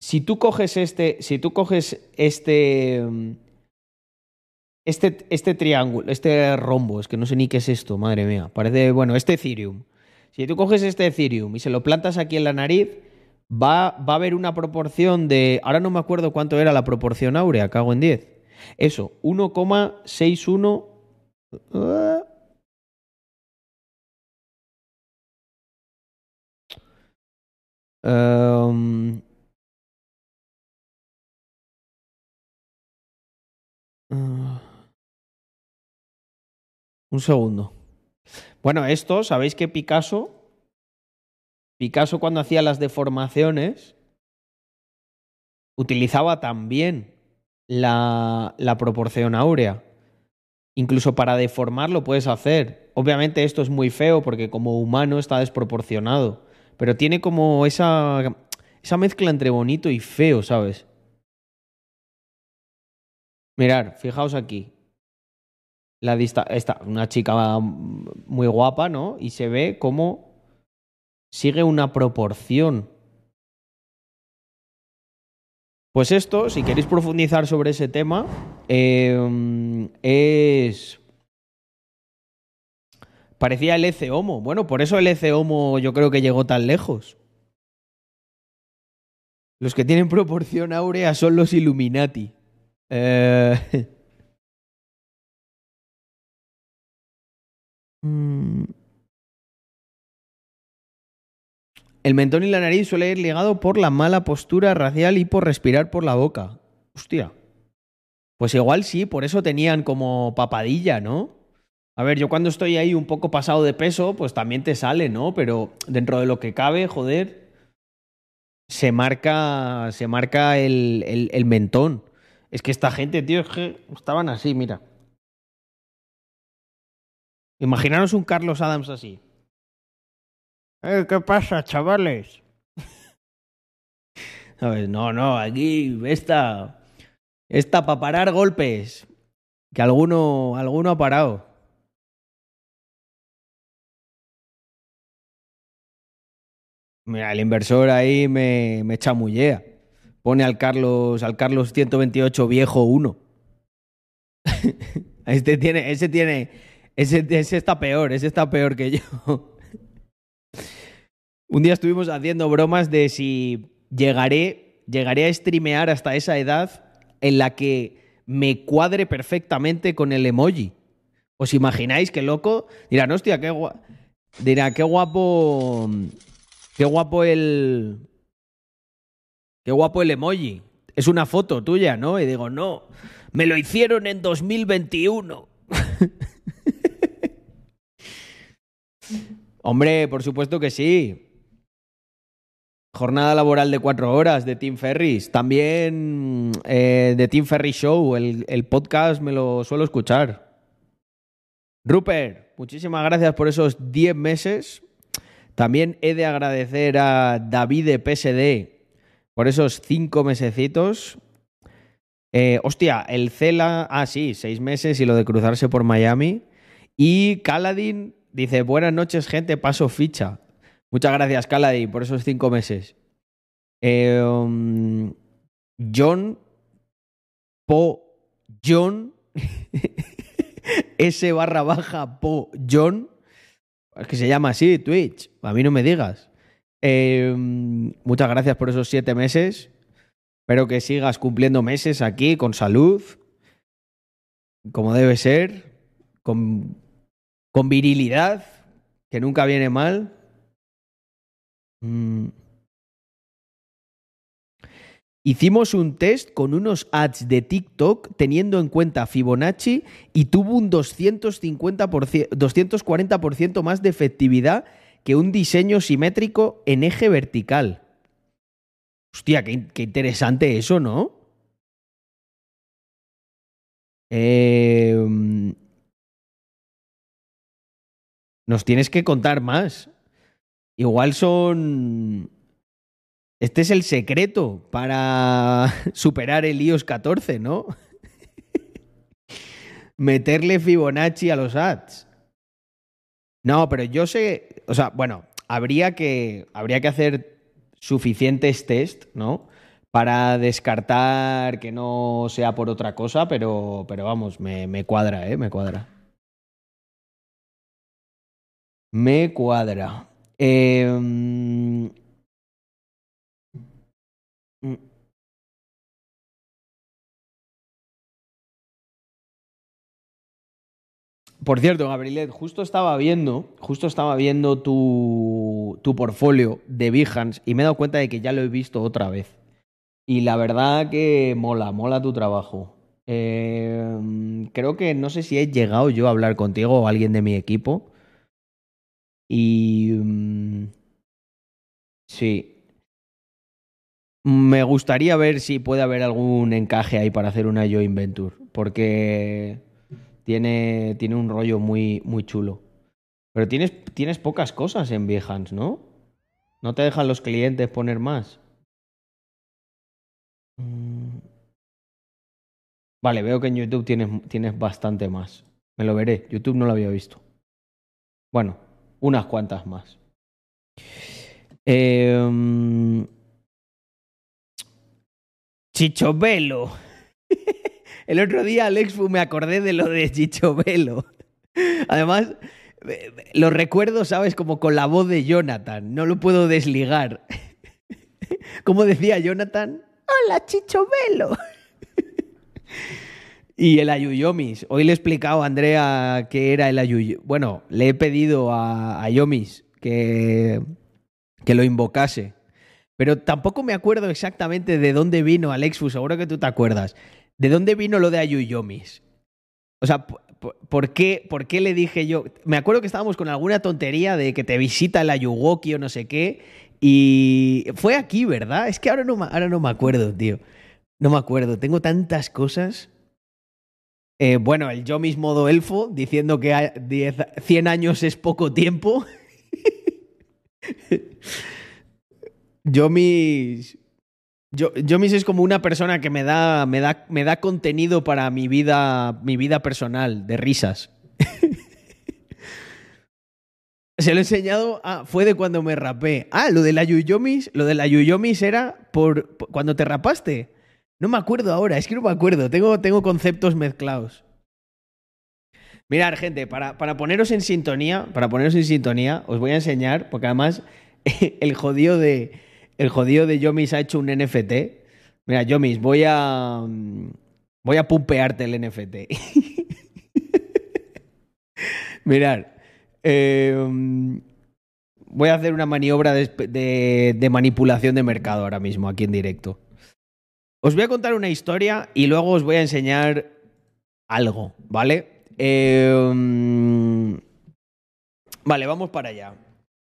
si tú coges este, si tú coges este mm, este este triángulo, este rombo, es que no sé ni qué es esto, madre mía, parece, bueno, este Ethereum. Si tú coges este Ethereum y se lo plantas aquí en la nariz, va, va a haber una proporción de. Ahora no me acuerdo cuánto era la proporción áurea, cago en 10. Eso, 1,61. Em, ah. un segundo. Bueno, esto, ¿sabéis que Picasso Picasso cuando hacía las deformaciones utilizaba también la, la proporción áurea. Incluso para deformar lo puedes hacer. Obviamente esto es muy feo porque como humano está desproporcionado. Pero tiene como esa, esa mezcla entre bonito y feo, ¿sabes? Mirar, fijaos aquí. La dista esta, una chica muy guapa, ¿no? Y se ve como sigue una proporción. Pues esto, si queréis profundizar sobre ese tema, eh, es... Parecía el EC Homo. Bueno, por eso el EC Homo yo creo que llegó tan lejos. Los que tienen proporción áurea son los Illuminati. Eh... Mm. El mentón y la nariz suele ir ligado por la mala postura racial y por respirar por la boca. Hostia. Pues igual sí, por eso tenían como papadilla, ¿no? A ver, yo cuando estoy ahí un poco pasado de peso, pues también te sale, ¿no? Pero dentro de lo que cabe, joder, se marca, se marca el, el, el mentón. Es que esta gente, tío, es que estaban así, mira. Imaginaros un Carlos Adams así. Eh, ¿Qué pasa, chavales? ¿Sabes? No, no, aquí esta. Esta para parar golpes. Que alguno, alguno ha parado. Mira, el inversor ahí me, me chamullea. Pone al Carlos, al Carlos 128 viejo 1. este tiene, ese tiene, ese, está peor, ese está peor que yo. Un día estuvimos haciendo bromas de si llegaré, llegaré a streamear hasta esa edad en la que me cuadre perfectamente con el emoji. ¿Os imagináis qué loco? Dirán, hostia, qué guapo. Dirá, qué guapo. Qué guapo el. Qué guapo el emoji. es una foto tuya, ¿no? Y digo, no, me lo hicieron en 2021. Hombre, por supuesto que sí. Jornada laboral de cuatro horas de Tim Ferris. También eh, de Tim Ferris Show, el, el podcast me lo suelo escuchar. Rupert, muchísimas gracias por esos 10 meses. También he de agradecer a David PSD por esos 5 mesecitos. Eh, hostia, el Cela, ah, sí, 6 meses y lo de cruzarse por Miami. Y Caladin dice: Buenas noches, gente, paso ficha. Muchas gracias, Caladin, por esos 5 meses. Um, John Po John S barra baja Po John. Es que se llama así, Twitch. A mí no me digas. Eh, muchas gracias por esos siete meses. Espero que sigas cumpliendo meses aquí con salud, como debe ser, con, con virilidad, que nunca viene mal. Mm. Hicimos un test con unos ads de TikTok teniendo en cuenta Fibonacci y tuvo un 250%, 240% más de efectividad que un diseño simétrico en eje vertical. Hostia, qué, qué interesante eso, ¿no? Eh, nos tienes que contar más. Igual son este es el secreto para superar el iOS 14, ¿no? Meterle Fibonacci a los ads. No, pero yo sé, o sea, bueno, habría que, habría que hacer suficientes test, ¿no? Para descartar que no sea por otra cosa, pero, pero vamos, me, me cuadra, ¿eh? Me cuadra. Me cuadra. Eh, Mm. Por cierto, Gabrielet, justo estaba viendo, justo estaba viendo tu, tu portfolio de Behance y me he dado cuenta de que ya lo he visto otra vez. Y la verdad que mola, mola tu trabajo. Eh, creo que no sé si he llegado yo a hablar contigo o alguien de mi equipo. Y... mm, sí, me gustaría ver si puede haber algún encaje ahí para hacer una joint venture, porque tiene, tiene un rollo muy, muy chulo. Pero tienes, tienes pocas cosas en Behance, ¿no? ¿No te dejan los clientes poner más? Mm. Vale, veo que en YouTube tienes, tienes bastante más. Me lo veré. YouTube no lo había visto. Bueno, unas cuantas más. Eh, Chichovelo. El otro día, Alex, me acordé de lo de Chichovelo. Además, lo recuerdo, ¿sabes? Como con la voz de Jonathan. No lo puedo desligar. Como decía Jonathan, hola, Chichovelo. Y el Ayuyomis. Hoy le he explicado a Andrea qué era el Ayuyomis. Bueno, le he pedido a, a Yomis que, que lo invocase. Pero tampoco me acuerdo exactamente de dónde vino Alexfus, seguro que tú te acuerdas. ¿De dónde vino lo de Ayuyomis? O sea, ¿por qué, ¿por qué le dije yo? Me acuerdo que estábamos con alguna tontería de que te visita el Ayuwoki o no sé qué. Y fue aquí, ¿verdad? Es que ahora no, ahora no me acuerdo, tío. No me acuerdo. Tengo tantas cosas. Eh, bueno, el yo mismo modo elfo, diciendo que 10, 100 años es poco tiempo. Yo, Yomis es como una persona que me da, me da, me da contenido para mi vida, mi vida personal, de risas. Se lo he enseñado. Ah, fue de cuando me rapé. Ah, lo de la Yuyomis. Lo de la Yuyomis era por, por, cuando te rapaste. No me acuerdo ahora, es que no me acuerdo. Tengo, tengo conceptos mezclados. Mirad, gente, para, para poneros en sintonía, para poneros en sintonía, os voy a enseñar, porque además el jodido de el jodido de Yomis ha hecho un NFT. Mira, Yomis, voy a. Voy a pumpearte el NFT. Mirad. Eh, voy a hacer una maniobra de, manipulación de mercado ahora mismo, aquí en directo. Os voy a contar una historia y luego os voy a enseñar algo, ¿vale? Eh, mm, vale, vamos para allá.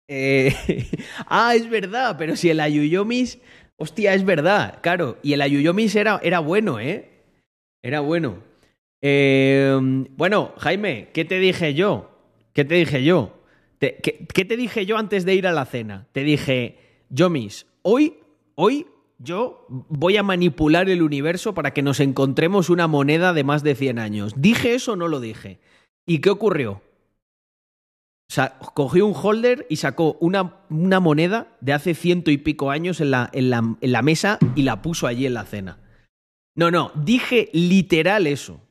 Eh, ah, es verdad, pero si el Ayuyomis. Hostia, es verdad, claro. Y el Ayuyomis era, era bueno, ¿eh? Era bueno. Eh, bueno, Jaime, ¿qué te dije yo? ¿Qué te dije yo? Te- ¿qué, qué te dije yo antes de ir a la cena? Te dije, Yomis, hoy, hoy yo voy a manipular el universo para que nos encontremos una moneda de más de 100 años. ¿Dije eso o no lo dije? ¿Y qué ocurrió? O sea, cogió un holder y sacó una, una moneda de hace ciento y pico años en la, en, la, en la mesa y la puso allí en la cena. No, no, dije literal eso.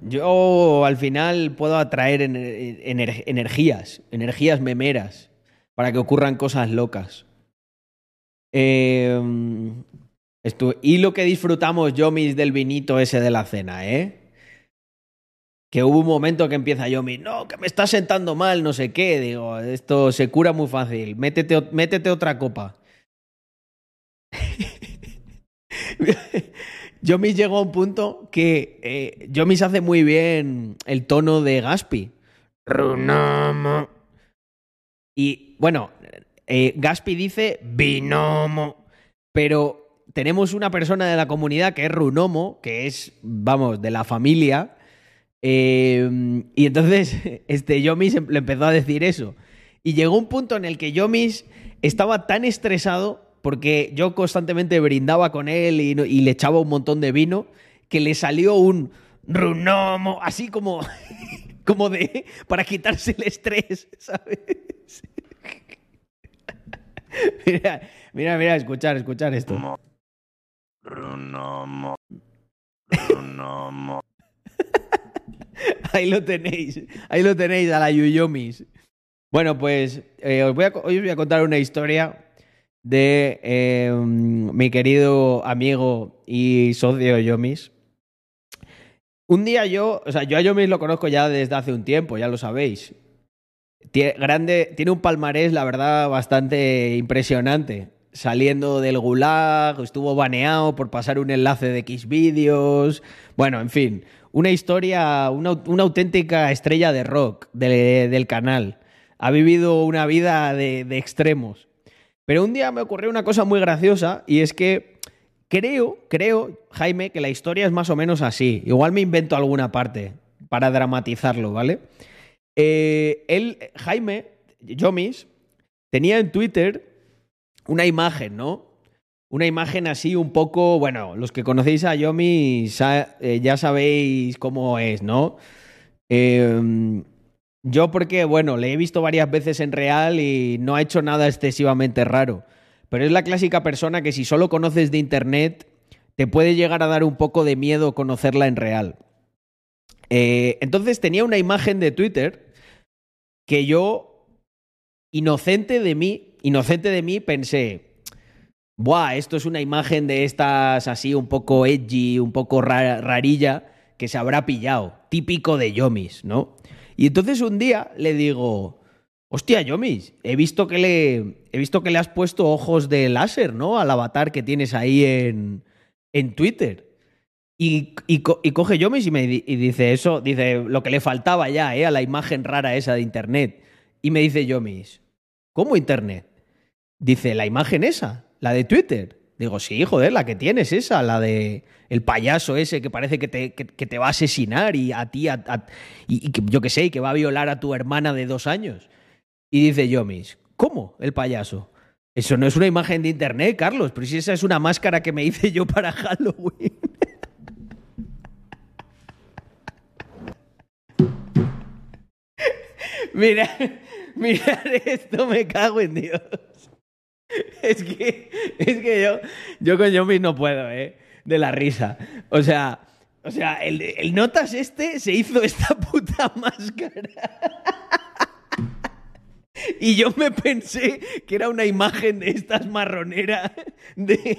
Yo al final puedo atraer ener- ener- energías, energías memeras, para que ocurran cosas locas. Estu- y lo que disfrutamos, Yomis, del vinito ese de la cena, ¿eh? Que hubo un momento que empieza Yomis, no, que me está sentando mal, no sé qué. Digo, esto se cura muy fácil, métete, métete otra copa. Yomis llegó a un punto que eh, Yomis hace muy bien el tono de Gaspi. Runomo. Y bueno, eh, Gaspi dice binomo, pero tenemos una persona de la comunidad que es Runomo, que es, vamos, de la familia. Eh, y entonces este Yomis em- le empezó a decir eso. Y llegó un punto en el que Yomis estaba tan estresado porque yo constantemente brindaba con él y le echaba un montón de vino que le salió un runomo, así como, como de para quitarse el estrés, ¿sabes? Mira, mira, mira, escuchar, escuchar esto. Runomo. Runomo. Ahí lo tenéis, ahí lo tenéis a la Yuyomis. Bueno, pues eh, os voy a, hoy os voy a contar una historia de eh, mi querido amigo y socio Yomis. Un día yo, o sea, yo a Yomis lo conozco ya desde hace un tiempo, ya lo sabéis. Grande, tiene un palmarés, la verdad, bastante impresionante. Saliendo del gulag, estuvo baneado por pasar un enlace de X vídeos. Bueno, en fin, una historia, una, una auténtica estrella de rock de- del canal. Ha vivido una vida de, de extremos. Pero un día me ocurrió una cosa muy graciosa y es que creo, creo, Jaime, que la historia es más o menos así. Igual me invento alguna parte para dramatizarlo, ¿vale? Eh, él, Jaime, Yomis, tenía en Twitter una imagen, ¿no? Una imagen así un poco, bueno, los que conocéis a Yomi eh, ya sabéis cómo es, ¿no? Eh, yo porque, bueno, le he visto varias veces en real y no ha hecho nada excesivamente raro. Pero es la clásica persona que si solo conoces de internet, te puede llegar a dar un poco de miedo conocerla en real. Eh, entonces tenía una imagen de Twitter que yo, inocente de mí, inocente de mí, pensé, Buah, esto es una imagen de estas así un poco edgy, un poco ra- rarilla, que se habrá pillado. Típico de Yomis, ¿no? Y entonces un día le digo, hostia, Yomis, he visto que le, he visto que le has puesto ojos de láser, ¿no? Al avatar que tienes ahí en, en Twitter. Y, y co- y coge Yomis y me dice eso, dice lo que le faltaba ya, ¿eh? A la imagen rara esa de internet. Y me dice Yomis, ¿cómo internet? Dice, la imagen esa, la de Twitter. Digo, sí, joder, la que tienes esa, la de el payaso ese que parece que te, que, te va a asesinar y a ti, a- y, yo qué sé, y que va a violar a tu hermana de dos años. Y dice Yomis, ¿cómo el payaso? Eso no es una imagen de internet, Carlos, pero si esa es una máscara que me hice yo para Halloween. Mira, mirad esto, me cago en Dios. Es que, es que yo, yo con Yomis no puedo, ¿eh? De la risa. O sea, o sea, el, el notas este se hizo esta puta máscara. Y yo me pensé que era una imagen de estas marroneras de,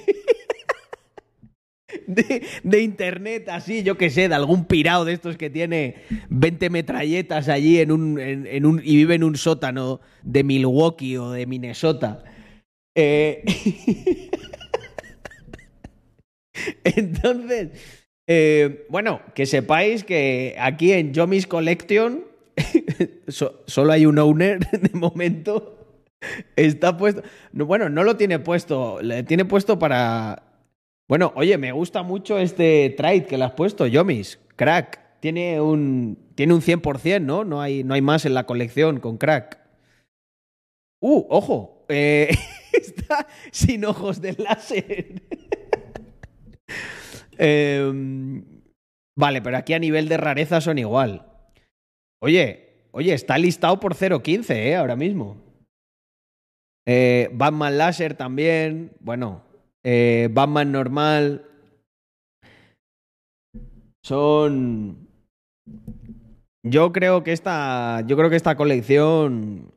de, de internet, así, yo qué sé, de algún pirado de estos que tiene 20 metralletas allí en un, en, en un, y vive en un sótano de Milwaukee o de Minnesota. Eh, Entonces, eh, bueno, que sepáis que aquí en Yomis Collection so- solo hay un owner de momento. Está puesto. no, bueno, no lo tiene puesto. Le tiene puesto para. Bueno, oye, me gusta mucho este trade que le has puesto, Yomis. Crack. Tiene un. Tiene un 100%, ¿no? No hay, no hay más en la colección con crack. Uh, ojo. eh, está sin ojos de láser. Em, vale, pero aquí a nivel de rareza son igual. Oye, oye, está listado por 0.15, ¿eh? Ahora mismo. Eh, Batman Láser también. Bueno, eh, Batman normal. Son. Yo creo que esta. Yo creo que esta colección.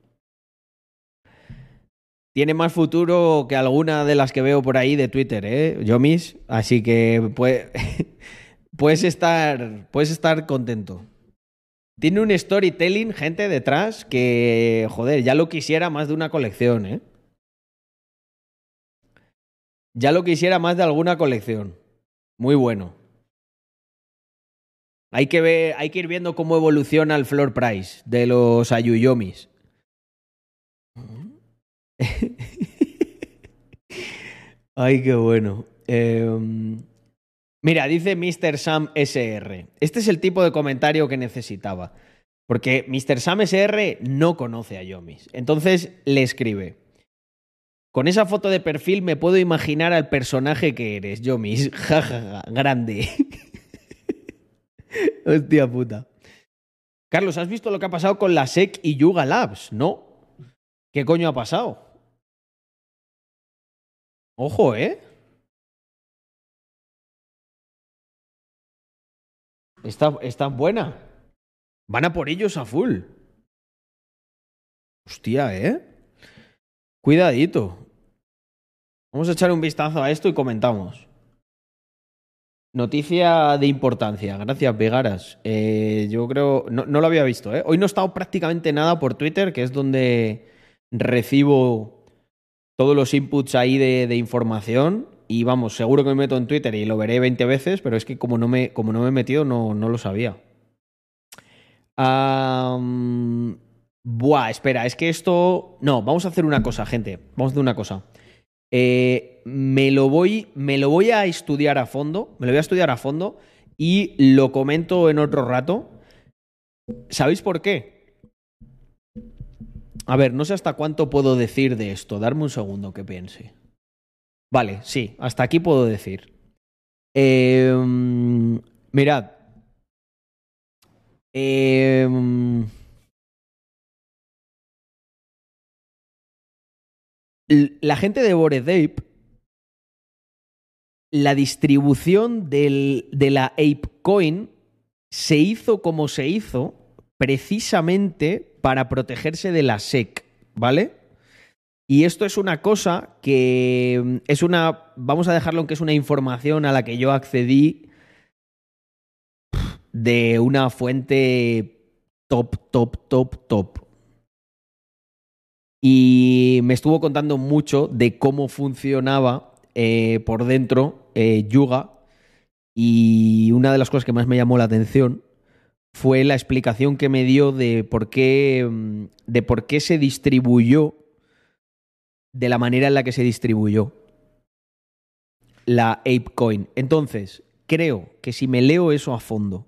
Tiene más futuro que alguna de las que veo por ahí de Twitter, ¿eh? Yomis. Así que pue- puedes, estar, puedes estar contento. Tiene un storytelling, gente, detrás que, joder, ya lo quisiera más de una colección, ¿eh? Ya lo quisiera más de alguna colección. Muy bueno. Hay que, ver, hay que ir viendo cómo evoluciona el floor price de los Ayuyomis. Ay, qué bueno. Em, mira, dice Mr. Sam SR. Este es el tipo de comentario que necesitaba. Porque Mr. Sam SR no conoce a Yomis. Entonces le escribe. Con esa foto de perfil me puedo imaginar al personaje que eres, Yomis. Ja, ja, ja. Grande. Hostia puta. Carlos, ¿has visto lo que ha pasado con la SEC y Yuga Labs? No. ¿Qué coño ha pasado? Ojo, ¿eh? Está, está buena. Van a por ellos a full. Hostia, ¿eh? Cuidadito. Vamos a echar un vistazo a esto y comentamos. Noticia de importancia. Gracias, Vegaras. Eh, yo creo. No, no lo había visto, ¿eh? Hoy no he estado prácticamente nada por Twitter, que es donde recibo todos los inputs ahí de, información. Y vamos, seguro que me meto en Twitter y lo veré 20 veces, pero es que como no me, como no me he metido, no, no lo sabía. Am, buah, espera, es que esto. No, vamos a hacer una cosa, gente. Vamos a hacer una cosa. Eh, me, lo voy, me lo voy a estudiar a fondo. Me lo voy a estudiar a fondo y lo comento en otro rato. ¿Sabéis por qué? A ver, no sé hasta cuánto puedo decir de esto. Darme un segundo que piense. Vale, sí, hasta aquí puedo decir. Eh, mirad. L- la gente de Bored Ape, la distribución de la Ape Coin se hizo como se hizo precisamente para protegerse de la SEC, ¿vale? Y esto es una cosa que mm, es una, vamos a dejarlo en que es una información a la que yo accedí de una fuente top, top, top, top. Y me estuvo contando mucho de cómo funcionaba eh, por dentro eh, Yuga. Y una de las cosas que más me llamó la atención fue la explicación que me dio de por qué, mm, de por qué se distribuyó de la manera en la que se distribuyó la ApeCoin. Entonces, creo que si me leo eso a fondo,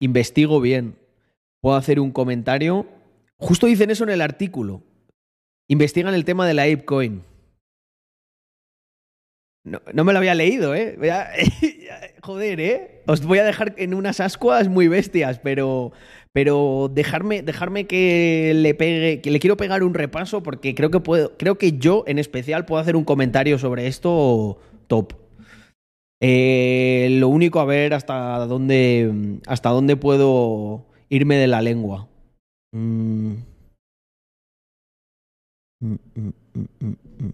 investigo bien, puedo hacer un comentario. Justo dicen eso en el artículo. Investigan el tema de la ApeCoin. No, no me lo había leído, ¿eh? Joder, ¿eh? Os voy a dejar en unas ascuas muy bestias, pero, pero dejarme, dejarme que le pegue, que le quiero pegar un repaso porque creo que puedo, creo que yo en especial puedo hacer un comentario sobre esto top. Eh, lo único a ver hasta dónde, hasta dónde puedo irme de la lengua. Mm, mm, mm.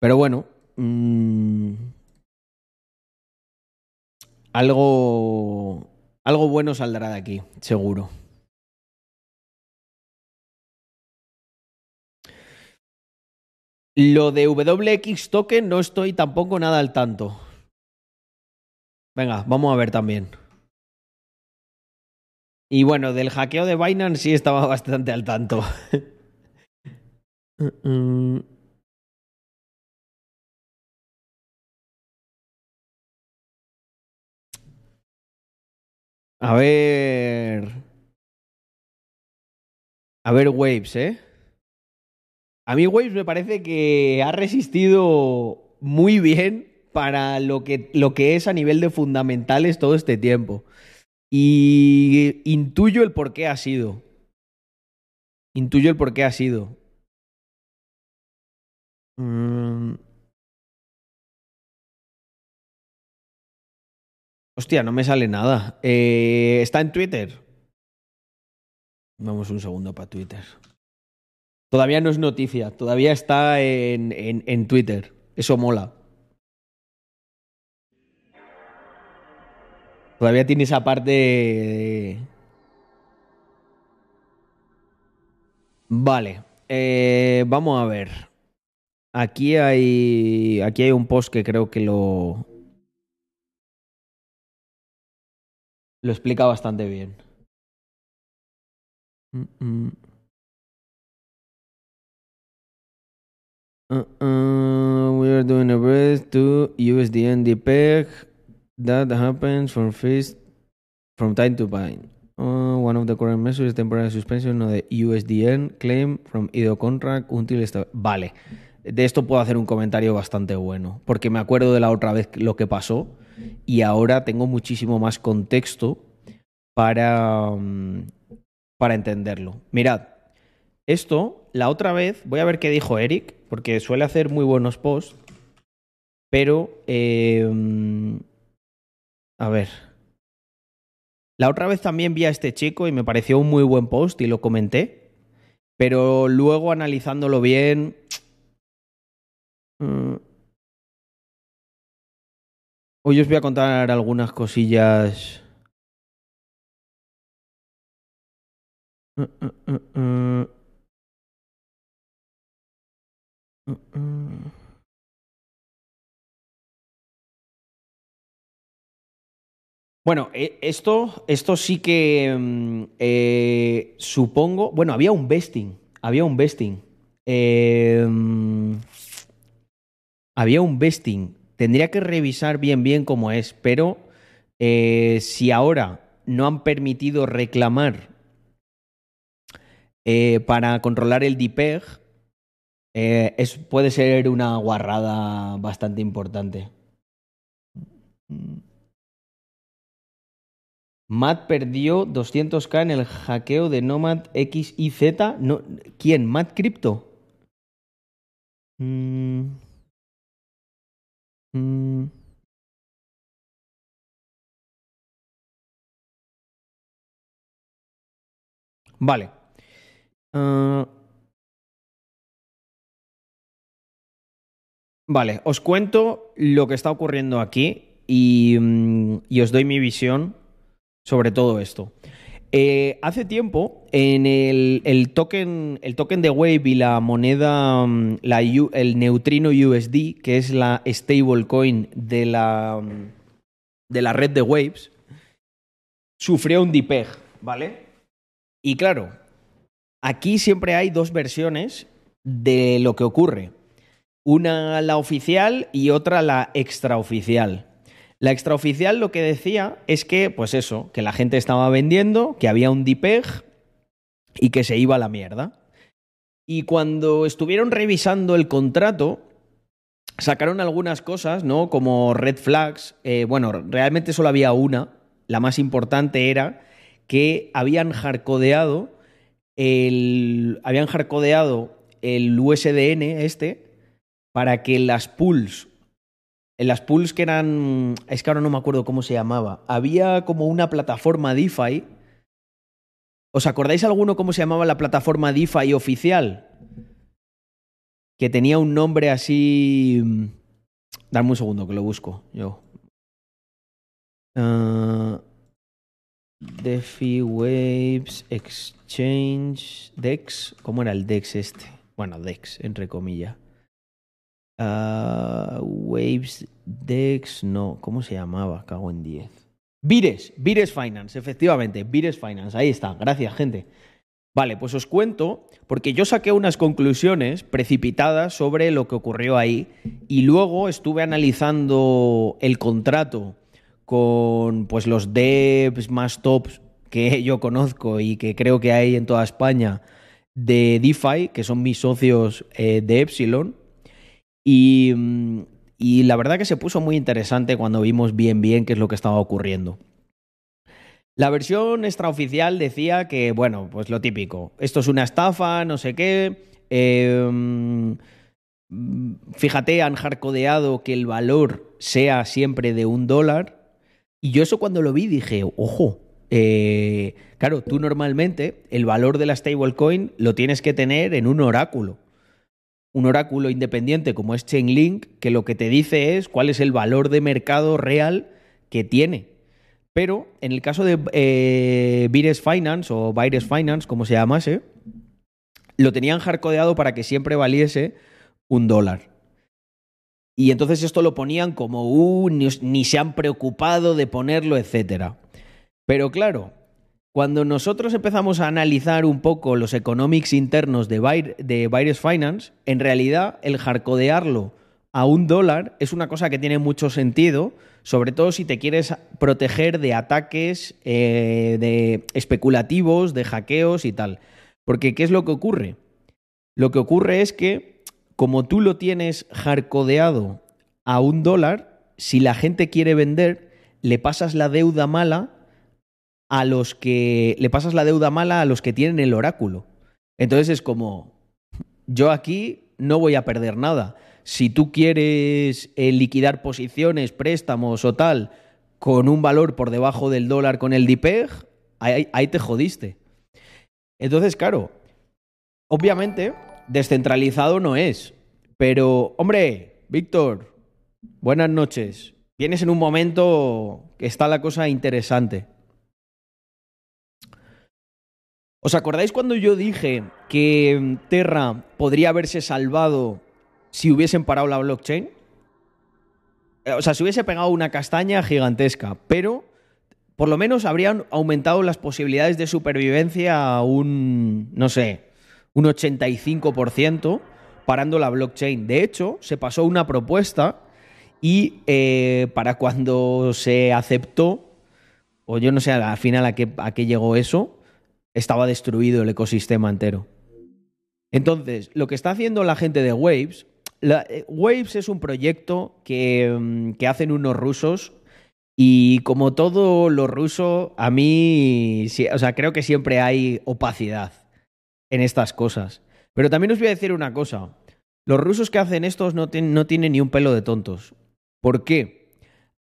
Pero bueno, mm, algo, algo bueno saldrá de aquí, seguro. Lo de WX Token no estoy tampoco nada al tanto. Venga, vamos a ver también. Y bueno, del hackeo de Binance sí estaba bastante al tanto. A ver. A ver, Waves, ¿eh? A mí Waves me parece que ha resistido muy bien para lo que, lo que es a nivel de fundamentales todo este tiempo. Y intuyo el por qué ha sido. Intuyo el por qué ha sido. Mm. Hostia, no me sale nada. Eh, ¿Está en Twitter? Vamos un segundo para Twitter. Todavía no es noticia, todavía está en, en, en Twitter. Eso mola. Todavía tiene esa parte de... Vale. Eh, vamos a ver. Aquí hay. Aquí hay un post que creo que lo. Lo explica bastante bien. Mm, mm. Uh, uh, we are doing a breath to USDN DPEG. That happens from first, from time to time. Uh, one of the current measures is temporary suspension of the USDN claim from either contract until Vale. De esto puedo hacer un comentario bastante bueno, porque me acuerdo de la otra vez lo que pasó y ahora tengo muchísimo más contexto para, mm, para entenderlo. Mirad, esto, la otra vez, voy a ver qué dijo Eric, porque suele hacer muy buenos posts, pero... eh, a ver. La otra vez también vi a este chico y me pareció un muy buen post y lo comenté, pero luego analizándolo bien... Hoy os voy a contar algunas cosillas. Mm. Mm, mm. Bueno, eh, esto, esto sí que mm, eh, supongo. Bueno, había un vesting. Había un vesting. Eh, mm, había un vesting. Tendría que revisar bien bien cómo es, pero eh, si ahora no han permitido reclamar eh, para controlar el DPEG, eh, es, puede ser una guarrada bastante importante. Matt perdió 200k en el hackeo de Nomad X y Z. No, ¿Quién? ¿Matt Crypto? Mm. Mm. Vale. Ah, vale, os cuento lo que está ocurriendo aquí y, mm, y os doy mi visión sobre todo esto. Eh, hace tiempo, en el, token, el token de Wave y la moneda, mm, el neutrino USD, que es la stablecoin de la, mm, de la red de Waves, sufrió un DPEG, ¿vale? Y claro, aquí siempre hay dos versiones de lo que ocurre. Una la oficial y otra la extraoficial. La extraoficial lo que decía es que, pues eso, que la gente estaba vendiendo, que había un DPEG y que se iba a la mierda. Y cuando estuvieron revisando el contrato, sacaron algunas cosas, ¿no? Como red flags. Eh, bueno, realmente solo había una. La más importante era que habían hardcodeado el. Habían hardcodeado el USDN este para que las pools en las pools que eran. Es que ahora no me acuerdo cómo se llamaba. Había como una plataforma DeFi. ¿Os acordáis alguno cómo se llamaba la plataforma DeFi oficial? Que tenía un nombre así. Dame un segundo que lo busco yo. Ah, DeFi Waves Exchange Dex. ¿Cómo era el Dex este? Bueno, Dex, entre comillas. Ah, Waves Dex, no, ¿cómo se llamaba? Cago en 10. Vires, Vires Finance, efectivamente, Vires Finance, ahí está, gracias gente. Vale, pues os cuento, porque yo saqué unas conclusiones precipitadas sobre lo que ocurrió ahí y luego estuve analizando el contrato con pues los devs más tops que yo conozco y que creo que hay en toda España de DeFi, que son mis socios eh, de Epsilon. Y, mm, y la verdad que se puso muy interesante cuando vimos bien bien qué es lo que estaba ocurriendo. La versión extraoficial decía que, bueno, pues lo típico, esto es una estafa, no sé qué. eh, fíjate, han hardcodeado que el valor sea siempre de un dólar. Y yo eso cuando lo vi dije, ojo, eh, claro, tú normalmente el valor de la stablecoin lo tienes que tener en un oráculo. Un oráculo independiente como es Chainlink, que lo que te dice es cuál es el valor de mercado real que tiene. Pero en el caso de eh, Vires Finance o Vires Finance, como se llamase, lo tenían hardcodeado para que siempre valiese un dólar. Y entonces esto lo ponían como, uh, ni, ni se han preocupado de ponerlo, etcétera. Pero claro, cuando nosotros empezamos a analizar un poco los economics internos de, Vir- de Virus Finance, en realidad el hardcodearlo a un dólar es una cosa que tiene mucho sentido, sobre todo si te quieres proteger de ataques eh, de especulativos, de hackeos y tal. Porque ¿qué es lo que ocurre? Lo que ocurre es que como tú lo tienes hardcodeado a un dólar, si la gente quiere vender, le pasas la deuda mala a los que le pasas la deuda mala a los que tienen el oráculo. Entonces es como yo aquí no voy a perder nada. Si tú quieres eh, liquidar posiciones, préstamos o tal con un valor por debajo del dólar con el DPEG, ahí, ahí te jodiste. Entonces, claro, obviamente descentralizado no es, pero hombre, Víctor, buenas noches. Vienes en un momento que está la cosa interesante. ¿Os acordáis cuando yo dije que mm, Terra podría haberse salvado si hubiesen parado la blockchain? Eh, O sea, se hubiese pegado una castaña gigantesca, pero por lo menos habrían aumentado las posibilidades de supervivencia a un, no sé, un 85% parando la blockchain. De hecho, se pasó una propuesta y eh, para cuando se aceptó, o yo no sé al final a qué, a qué llegó eso, estaba destruido el ecosistema entero. Entonces, lo que está haciendo la gente de Waves, eh, Waves es un proyecto que, mm, que hacen unos rusos y como todo lo ruso, a mí, o sea, creo que siempre hay opacidad en estas cosas. Pero también os voy a decir una cosa. Los rusos que hacen estos no, tien- no tienen ni un pelo de tontos. ¿Por qué?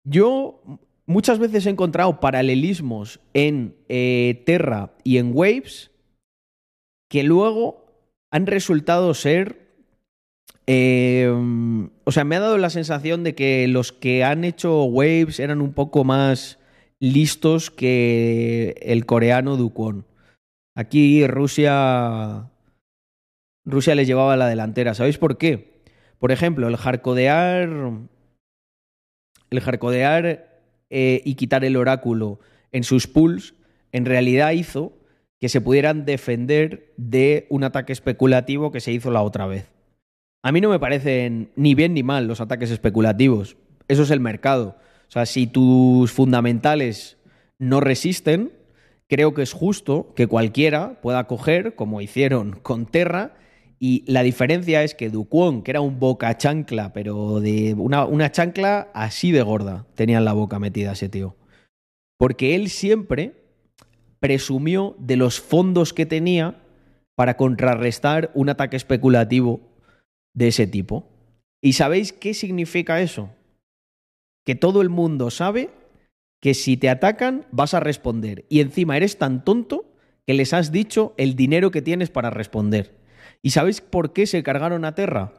Yo muchas veces he encontrado paralelismos en eh, Terra y en Waves que luego han resultado ser... eh, o sea, me ha dado la sensación de que los que han hecho Waves eran un poco más listos que el coreano Dukwon. Aquí Rusia... Rusia les llevaba la delantera. ¿Sabéis por qué? Por ejemplo, el hardcodear... El hardcodear eh, y quitar el oráculo en sus pools en realidad hizo que se pudieran defender de un ataque especulativo que se hizo la otra vez. A mí no me parecen ni bien ni mal los ataques especulativos. Eso es el mercado. O sea, si tus fundamentales no resisten, creo que es justo que cualquiera pueda coger, como hicieron con Terra, y la diferencia es que Duquon, que era un boca chancla, pero de una, una chancla así de gorda, tenía en la boca metida ese tío. Porque él siempre presumió de los fondos que tenía para contrarrestar un ataque especulativo de ese tipo. ¿Y sabéis qué significa eso? Que todo el mundo sabe que si te atacan vas a responder. Y encima eres tan tonto que les has dicho el dinero que tienes para responder. ¿Y sabéis por qué se cargaron a Terra?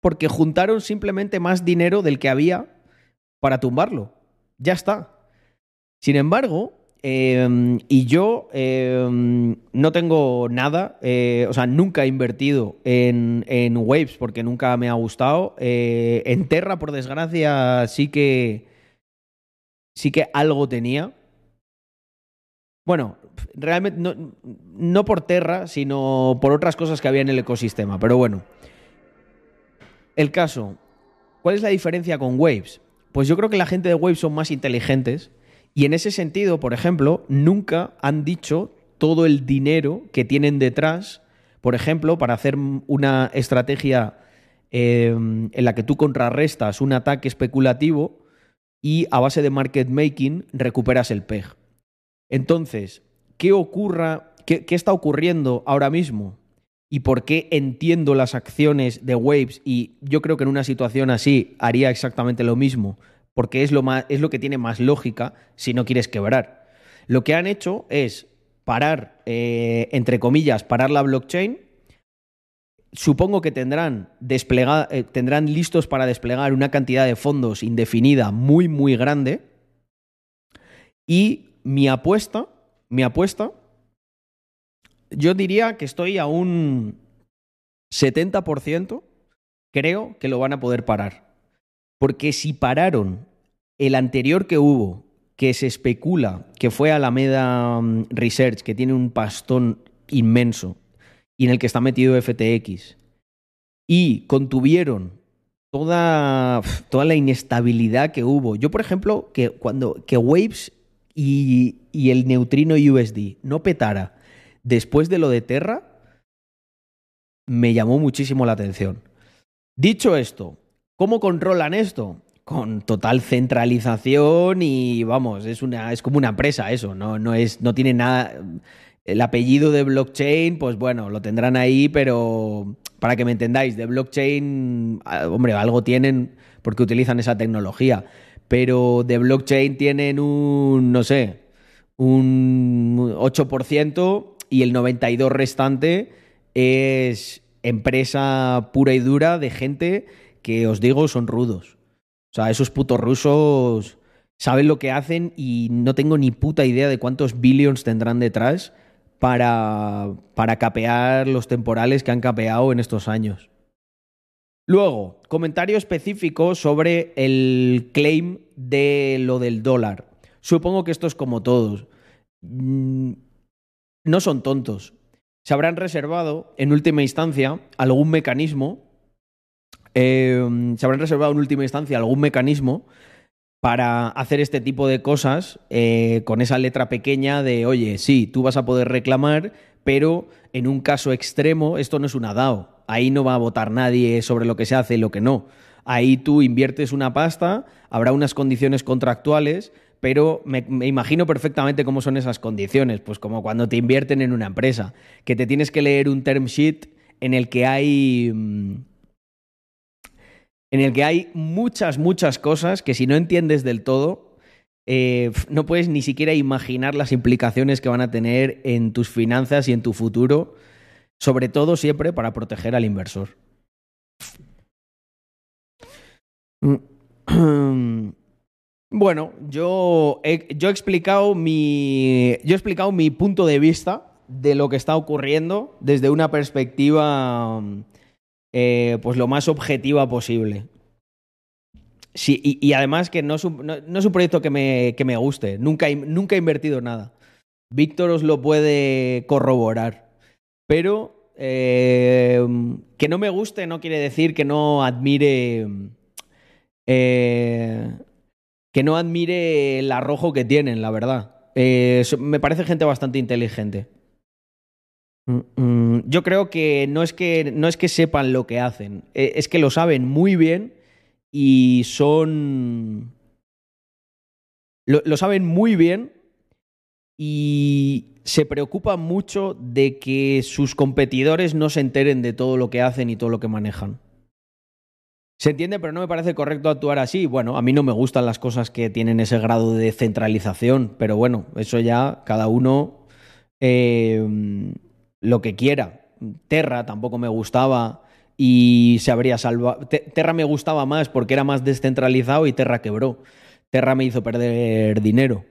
Porque juntaron simplemente más dinero del que había para tumbarlo. Ya está. Sin embargo, eh, y yo eh, no tengo nada, eh, o sea, nunca he invertido en, en Waves porque nunca me ha gustado. Eh, en Terra, por desgracia, sí que sí que algo tenía. Bueno, realmente no, no por Terra, sino por otras cosas que había en el ecosistema. Pero bueno, el caso, ¿cuál es la diferencia con Waves? Pues yo creo que la gente de Waves son más inteligentes y en ese sentido, por ejemplo, nunca han dicho todo el dinero que tienen detrás, por ejemplo, para hacer una estrategia eh, en la que tú contrarrestas un ataque especulativo y a base de market making recuperas el PEG. Entonces, ¿qué ocurra, qué, está ocurriendo ahora mismo? ¿Y por qué entiendo las acciones de Waves? Y yo creo que en una situación así haría exactamente lo mismo, porque es lo, más, es lo que tiene más lógica si no quieres quebrar. Lo que han hecho es parar, eh, entre comillas, parar la blockchain. Supongo que tendrán, desplega- eh, tendrán listos para desplegar una cantidad de fondos indefinida muy, muy grande. Y mi apuesta, mi apuesta, yo diría que estoy a un 70%, creo que lo van a poder parar. Porque si pararon el anterior que hubo, que se especula que fue Alameda mm, Research, que tiene un pastón inmenso y en el que está metido FTX, y contuvieron toda, toda la inestabilidad que hubo. Yo, por ejemplo, que cuando que Waves y, y el neutrino USD no petara después de lo de Terra, me llamó muchísimo la atención. Dicho esto, ¿cómo controlan esto? Con total centralización y vamos, es, una, es como una empresa eso, no, no, es, no tiene nada. El apellido de blockchain, pues bueno, lo tendrán ahí, pero para que me entendáis, de blockchain, ah, hombre, algo tienen porque utilizan esa tecnología, pero de blockchain tienen un, no sé, un 8% y el 92% restante es empresa pura y dura de gente que os digo son rudos. O sea, esos putos rusos saben lo que hacen y no tengo ni puta idea de cuántos billions tendrán detrás para, para capear los temporales que han capeado en estos años. Luego, comentario específico sobre el claim de lo del dólar. Supongo que esto es como todos. Mm, No son tontos. Se habrán reservado, en última instancia, algún mecanismo. eh, se habrán reservado en última instancia algún mecanismo para hacer este tipo de cosas eh, con esa letra pequeña de, oye, sí, tú vas a poder reclamar, pero en un caso extremo esto no es una DAO. Ahí no va a votar nadie sobre lo que se hace y lo que no. Ahí tú inviertes una pasta, habrá unas condiciones contractuales, pero me, imagino perfectamente cómo son esas condiciones. Pues como cuando te invierten en una empresa, que te tienes que leer un term sheet en el que hay... mm, en el que hay muchas, muchas cosas que si no entiendes del todo, eh, no puedes ni siquiera imaginar las implicaciones que van a tener en tus finanzas y en tu futuro, sobre todo siempre para proteger al inversor. Bueno, yo he, yo explicado mi. Yo explicado mi punto de vista de lo que está ocurriendo desde una perspectiva eh, pues lo más objetiva posible. Sí, y, además que no es un, no, es un proyecto que me, que me guste. Nunca, nunca he invertido nada. Víctor os lo puede corroborar. Pero eh, que no me guste no quiere decir que no admire. eh, que no admire el arrojo que tienen, la verdad. Eh, me parece gente bastante inteligente. Mm, mm, Yo creo que no es que no es que sepan lo que hacen, eh, es que lo saben muy bien y son lo, lo saben muy bien y se preocupan mucho de que sus competidores no se enteren de todo lo que hacen y todo lo que manejan. Se entiende, pero no me parece correcto actuar así. Bueno, a mí no me gustan las cosas que tienen ese grado de centralización, pero bueno, eso ya cada uno eh, lo que quiera. Terra tampoco me gustaba y se habría salvado. Te- Terra me gustaba más porque era más descentralizado y Terra quebró. Terra me hizo perder dinero.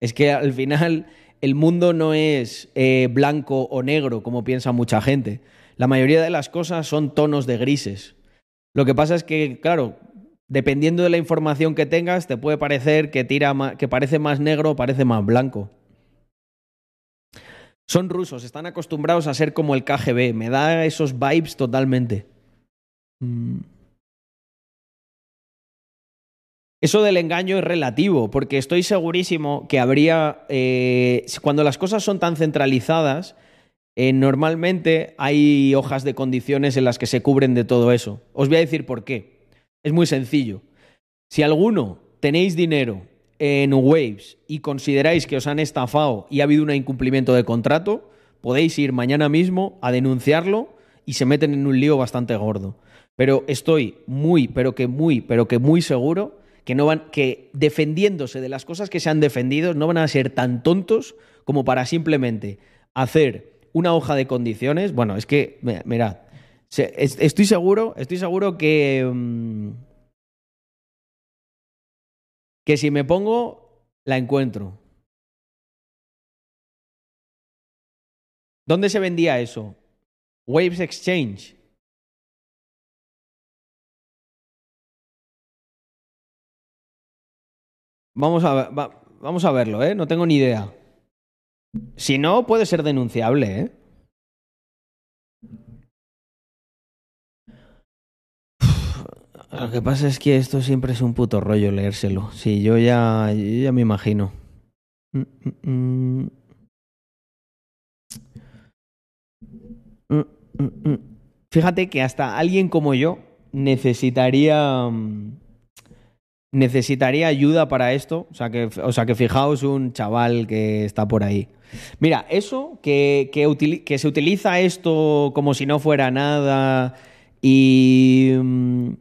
Es que al final el mundo no es eh, blanco o negro, como piensa mucha gente. La mayoría de las cosas son tonos de grises. Lo que pasa es que, claro, dependiendo de la información que tengas, te puede parecer que, tira ma- que parece más negro o parece más blanco. Son rusos, están acostumbrados a ser como el KGB. Me da esos vibes totalmente. Mm. Eso del engaño es relativo, porque estoy segurísimo que habría, eh, cuando las cosas son tan centralizadas, eh, normalmente hay hojas de condiciones en las que se cubren de todo eso. Os voy a decir por qué. Es muy sencillo. Si alguno tenéis dinero en Waves y consideráis que os han estafado y ha habido un incumplimiento de contrato, podéis ir mañana mismo a denunciarlo y se meten en un lío bastante gordo. Pero estoy muy, pero que muy, pero que muy seguro que no van, que defendiéndose de las cosas que se han defendido, no van a ser tan tontos como para simplemente hacer una hoja de condiciones. Bueno, es que, mi- mirad, estoy seguro, estoy seguro que. mm, que si me pongo, la encuentro. ¿Dónde se vendía eso? Waves Exchange. Vamos a, vamos a verlo, ¿eh? No tengo ni idea. Si no, puede ser denunciable, ¿eh? Lo que pasa es que esto siempre es un puto rollo leérselo. Sí, yo ya, yo ya me imagino. Mm, mm, mm. Fíjate que hasta alguien como yo necesitaría necesitaría ayuda para esto. O sea que, o sea que fijaos un chaval que está por ahí. Mira, eso que, que, se utiliza esto como si no fuera nada y, mm,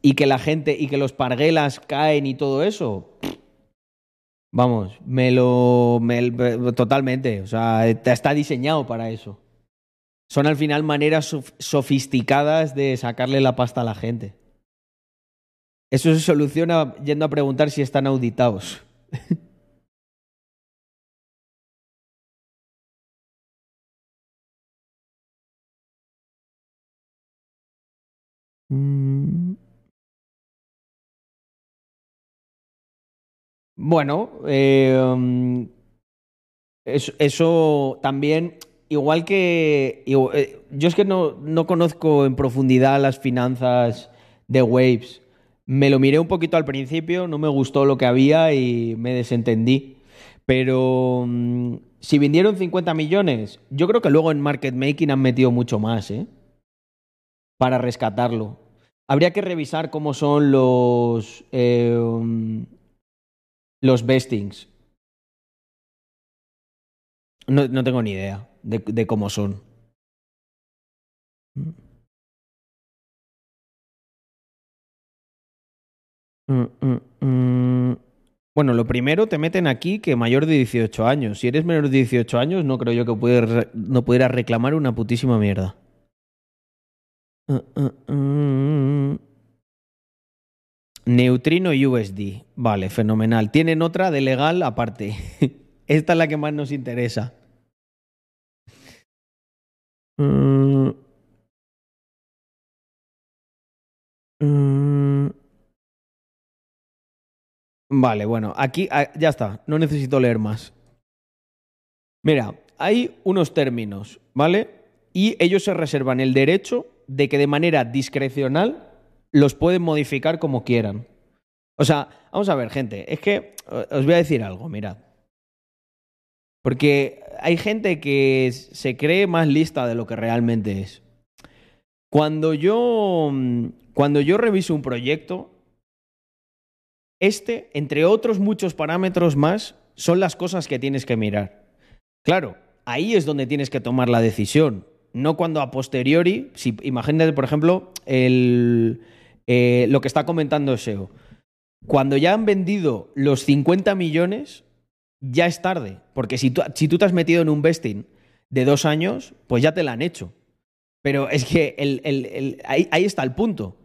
y que la gente y que los parguelas caen y todo eso. Vamos, me lo. me- totalmente. O sea, está diseñado para eso. Son al final maneras sof- sofisticadas de sacarle la pasta a la gente. Eso se soluciona yendo a preguntar si están auditados. Mm. Bueno, eh, eso, también, igual que... eh, yo es que no, no conozco en profundidad las finanzas de Waves. Me lo miré un poquito al principio, no me gustó lo que había y me desentendí. Pero mm, si vendieron 50 millones, yo creo que luego en market making han metido mucho más, ¿eh? Para rescatarlo. Habría que revisar cómo son los... um, los vestings. No, no tengo ni idea de, de cómo son. Bueno, lo primero te meten aquí que mayor de 18 años. Si eres menor de 18 años, no creo yo que no pudieras reclamar una putísima mierda. Neutrino USD. Vale, fenomenal. Tienen otra de legal aparte. Esta es la que más nos interesa. Mm. Mm. Vale, bueno, aquí ah, ya está. No necesito leer más. Mira, hay unos términos, ¿vale? Y ellos se reservan el derecho de que de manera discrecional los pueden modificar como quieran. O sea, vamos a ver, gente, es que os voy a decir algo, mirad. Porque hay gente que se cree más lista de lo que realmente es. Cuando yo, mm, cuando yo reviso un proyecto, este, entre otros muchos parámetros más, son las cosas que tienes que mirar. Claro, ahí es donde tienes que tomar la decisión. No cuando a posteriori, si imagínate, por ejemplo, el, eh, lo que está comentando SEO. Cuando ya han vendido los 50 millones, ya es tarde. Porque si tú, si tú te has metido en un vesting de dos años, pues ya te la han hecho. Pero es que ahí está el punto.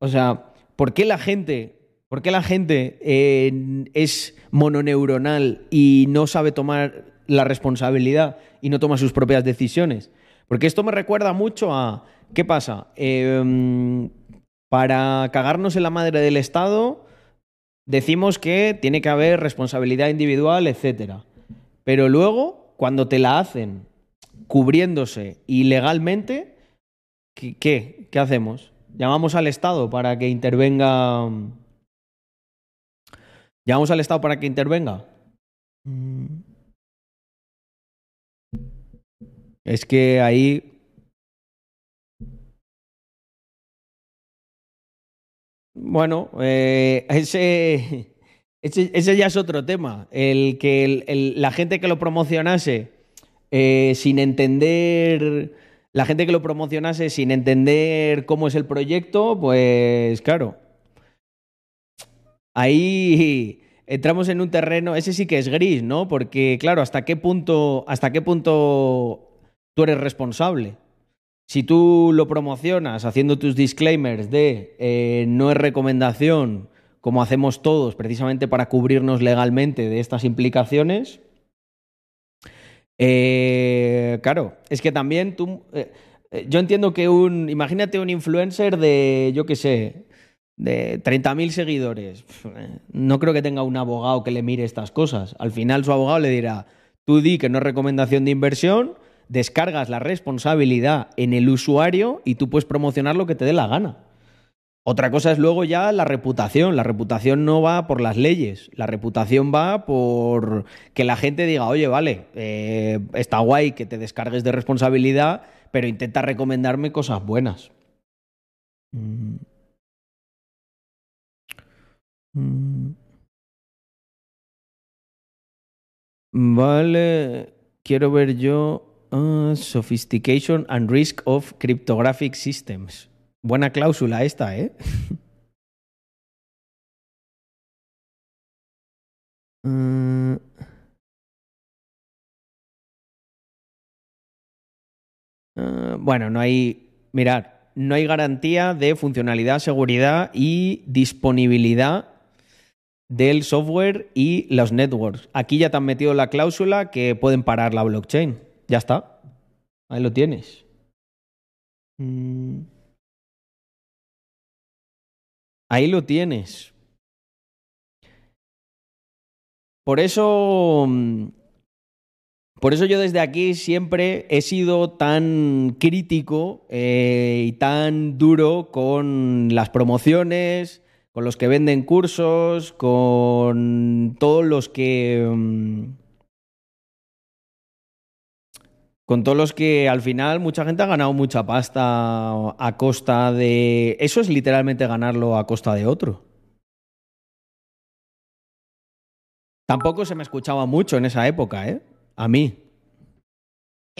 O sea, ¿por qué la gente ¿Por qué la gente eh, es mononeuronal y no sabe tomar la responsabilidad y no toma sus propias decisiones? Porque esto me recuerda mucho a, ¿qué pasa? Em, para cagarnos en la madre del Estado, decimos que tiene que haber responsabilidad individual, etcétera. Pero luego, cuando te la hacen cubriéndose ilegalmente, ¿qué, qué, qué hacemos? Llamamos al Estado para que intervenga. Llamamos al Estado para que intervenga. Es que ahí. Bueno, eh, ese, ese, ya es otro tema. El que la gente que lo promocionase eh, sin entender. La gente que lo promocionase sin entender cómo es el proyecto, pues claro. Ahí entramos en un terreno, ese sí que es gris, ¿no? Porque, claro, ¿hasta qué punto, hasta qué punto tú eres responsable? Si tú lo promocionas haciendo tus disclaimers de eh, no es recomendación, como hacemos todos, precisamente para cubrirnos legalmente de estas implicaciones, eh, claro, es que también tú. eh, yo entiendo que un. Imagínate un influencer de, yo qué sé, de 30.000 seguidores. Eh, No creo que tenga un abogado que le mire estas cosas. Al final su abogado le dirá: tú di que no es recomendación de inversión, descargas la responsabilidad en el usuario y tú puedes promocionar lo que te dé la gana. Otra cosa es luego ya la reputación. La reputación no va por las leyes. La reputación va por que la gente diga, oye, vale, eh, está guay que te descargues de responsabilidad, pero intenta recomendarme cosas buenas. Mm. Mm. Vale, quiero ver yo ah, Sophistication and Risk of Cryptographic Systems. Buena cláusula esta, ¿eh? Mm. Ah, bueno, no hay. Mirad, no hay garantía de funcionalidad, seguridad y disponibilidad del software y los networks. Aquí ya te han metido la cláusula que pueden parar la blockchain. Ya está. Ahí lo tienes. Mm. Ahí lo tienes. Por eso, mm, por eso yo desde aquí siempre he sido tan crítico eh, y tan duro con las promociones, con los que venden cursos, con todos los que... mm, Con todos los que al final mucha gente ha ganado mucha pasta a costa de... Eso es literalmente ganarlo a costa de otro. Tampoco se me escuchaba mucho en esa época, ¿eh? A mí.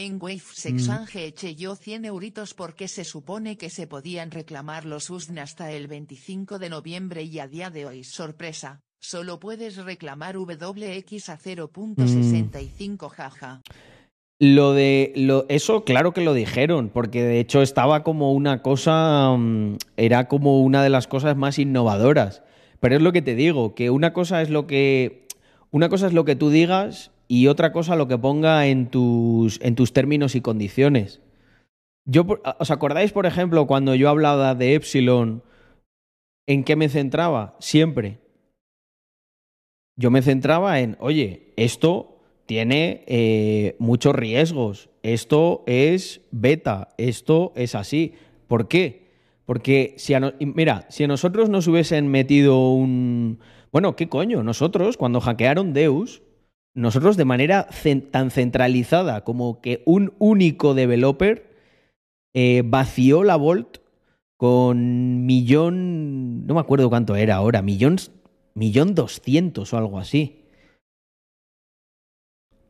En Wave Sexange eché yo 100 euritos porque se supone que se podían reclamar los USDN hasta el 25 de noviembre y a día de hoy, sorpresa, solo puedes reclamar WX a 0.65 jaja. Lo de lo, eso, claro que lo dijeron, porque de hecho estaba como una cosa, mm, era como una de las cosas más innovadoras. Pero es lo que te digo, que una cosa es lo que, una cosa es lo que tú digas y otra cosa lo que ponga en tus, en tus términos y condiciones. Yo, ¿os acordáis, por ejemplo, cuando yo hablaba de Epsilon, en qué me centraba? Siempre. Yo me centraba en, oye, esto tiene eh, muchos riesgos, esto es beta, esto es así. ¿Por qué? Porque si mira, si a nosotros nos hubiesen metido un... Bueno, ¿qué coño? Nosotros, cuando hackearon Deus, nosotros de manera tan centralizada como que un único developer eh, vació la Vault con millón... No me acuerdo cuánto era ahora, millón, millón doscientos o algo así.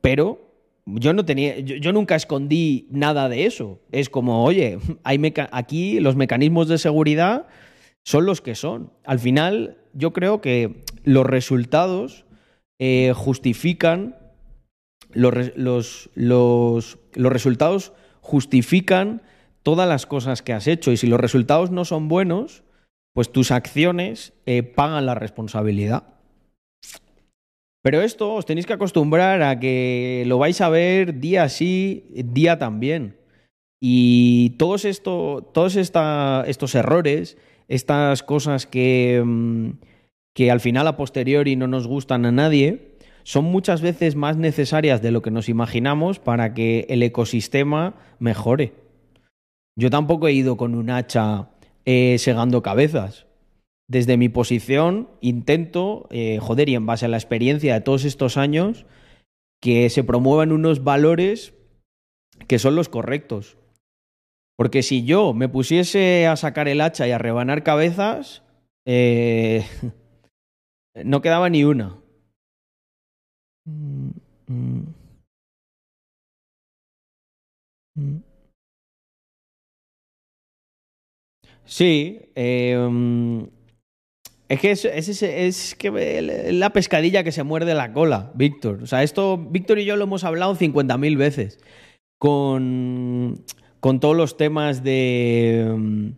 Pero yo no tenía, yo, yo nunca escondí nada de eso. Es como, oye, hay meca- aquí los mecanismos de seguridad son los que son. Al final, yo creo que los resultados eh, justifican los, los, los resultados justifican todas las cosas que has hecho. Y si los resultados no son buenos, pues tus acciones eh, pagan la responsabilidad. Pero esto os tenéis que acostumbrar a que lo vais a ver día sí, día también. Y todos, esto, todos esta, estos errores, estas cosas que, mm, que al final a posteriori no nos gustan a nadie, son muchas veces más necesarias de lo que nos imaginamos para que el ecosistema mejore. Yo tampoco he ido con un hacha eh, segando cabezas. Desde mi posición intento, eh, joder, y en base a la experiencia de todos estos años, que se promuevan unos valores que son los correctos. Porque si yo me pusiese a sacar el hacha y a rebanar cabezas, eh, no quedaba ni una. Mm, mm. Mm. Sí, eh, es que es, es, es, que la pescadilla que se muerde la cola, Víctor. O sea, esto Víctor y yo lo hemos hablado 50.000 veces con, con todos los temas de,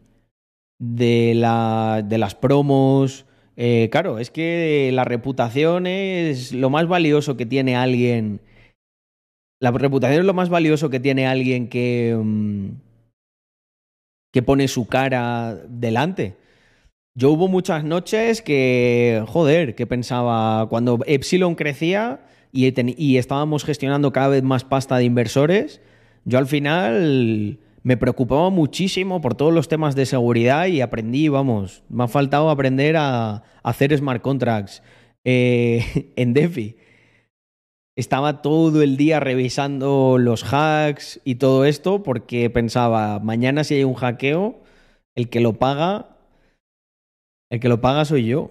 de, la, de las promos. Eh, claro, es que la reputación es lo más valioso que tiene alguien. La reputación es lo más valioso que tiene alguien que que pone su cara delante. Yo hubo muchas noches que, joder, que pensaba, cuando Epsilon crecía y, estábamos gestionando cada vez más pasta de inversores, yo al final me preocupaba muchísimo por todos los temas de seguridad y aprendí, vamos, me ha faltado aprender a, hacer smart contracts eh, en DeFi. Estaba todo el día revisando los hacks y todo esto porque pensaba, mañana si hay un hackeo, el que lo paga, el que lo paga soy yo.